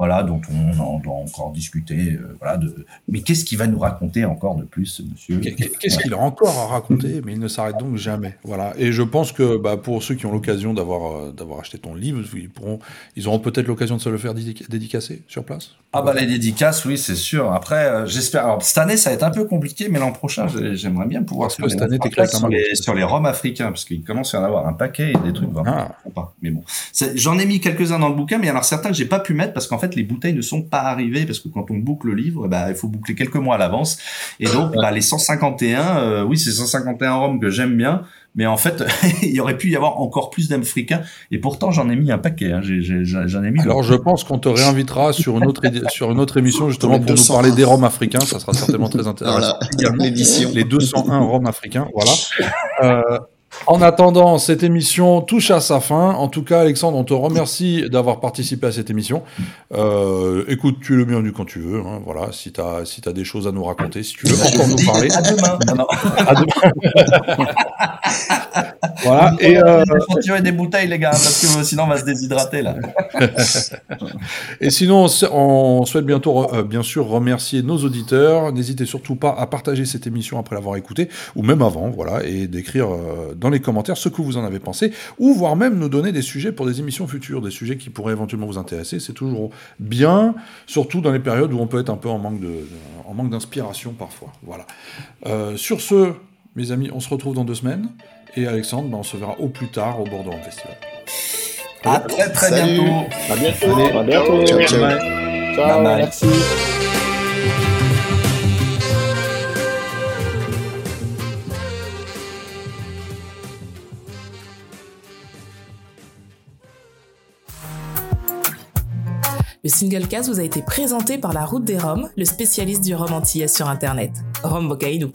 Voilà, dont on en doit encore discuter. euh, voilà, de... Mais qu'est-ce qu'il va nous raconter encore de plus, monsieur Qu'est- Qu'est-ce qu'il a encore à raconter Mais il ne s'arrête donc jamais. Voilà. Et je pense que bah, pour ceux qui ont l'occasion d'avoir euh, d'avoir acheté ton livre, ils pourront, ils auront peut-être l'occasion de se le faire dédica- dédicacer sur place. Ah bah les dédicaces, oui, c'est sûr. Après, euh, j'espère. Alors cette année, ça va être un peu compliqué, mais l'an prochain, j'ai- j'aimerais bien pouvoir faire cette année, sur les, sur les roms africains, parce qu'il commence à y en avoir un paquet et des trucs vraiment Ah. sympas. Mais bon, j'en ai mis quelques-uns dans le bouquin, mais alors certains que j'ai pas pu mettre parce qu'en fait les bouteilles ne sont pas arrivées parce que quand on boucle le livre, bah il faut boucler quelques mois à l'avance. Et donc bah, les 151, euh, oui, c'est 151 roms que j'aime bien. Mais en fait, il y aurait pu y avoir encore plus d'Africains. Et pourtant, j'en ai mis un paquet. Hein. J'en ai mis. Alors je pense qu'on te réinvitera sur une autre, sur une autre émission justement pour nous 201. parler des Roms africains. Ça sera certainement très intéressant. Voilà. Les 201 Roms africains, voilà. Euh, en attendant, cette émission touche à sa fin. En tout cas, Alexandre, on te remercie d'avoir participé à cette émission. Euh, écoute, tu es le bienvenu quand tu veux. hein, voilà, si tu as, si as des choses à nous raconter, si tu veux encore nous parler. À demain. Ah. À demain. voilà. Et, euh, Continuez des bouteilles, les gars, parce que sinon on va se déshydrater là. Et sinon, on souhaite bientôt, euh, bien sûr, remercier nos auditeurs. N'hésitez surtout pas à partager cette émission après l'avoir écoutée, ou même avant, voilà, et d'écrire euh, dans les commentaires ce que vous en avez pensé, ou voire même nous donner des sujets pour des émissions futures, des sujets qui pourraient éventuellement vous intéresser. C'est toujours bien, surtout dans les périodes où on peut être un peu en manque de, en manque d'inspiration parfois. Voilà. Euh, sur ce, mes amis, on se retrouve dans deux semaines. Et Alexandre, ben, on se verra au plus tard au Bordeaux Festival. À très très Salut. bientôt. À bientôt. À bientôt. Ciao, ciao. Ciao, Bye bye. merci. Le single cast vous a été présenté par la Route des Roms, le spécialiste du rhum antillais sur Internet. Bocaïnou.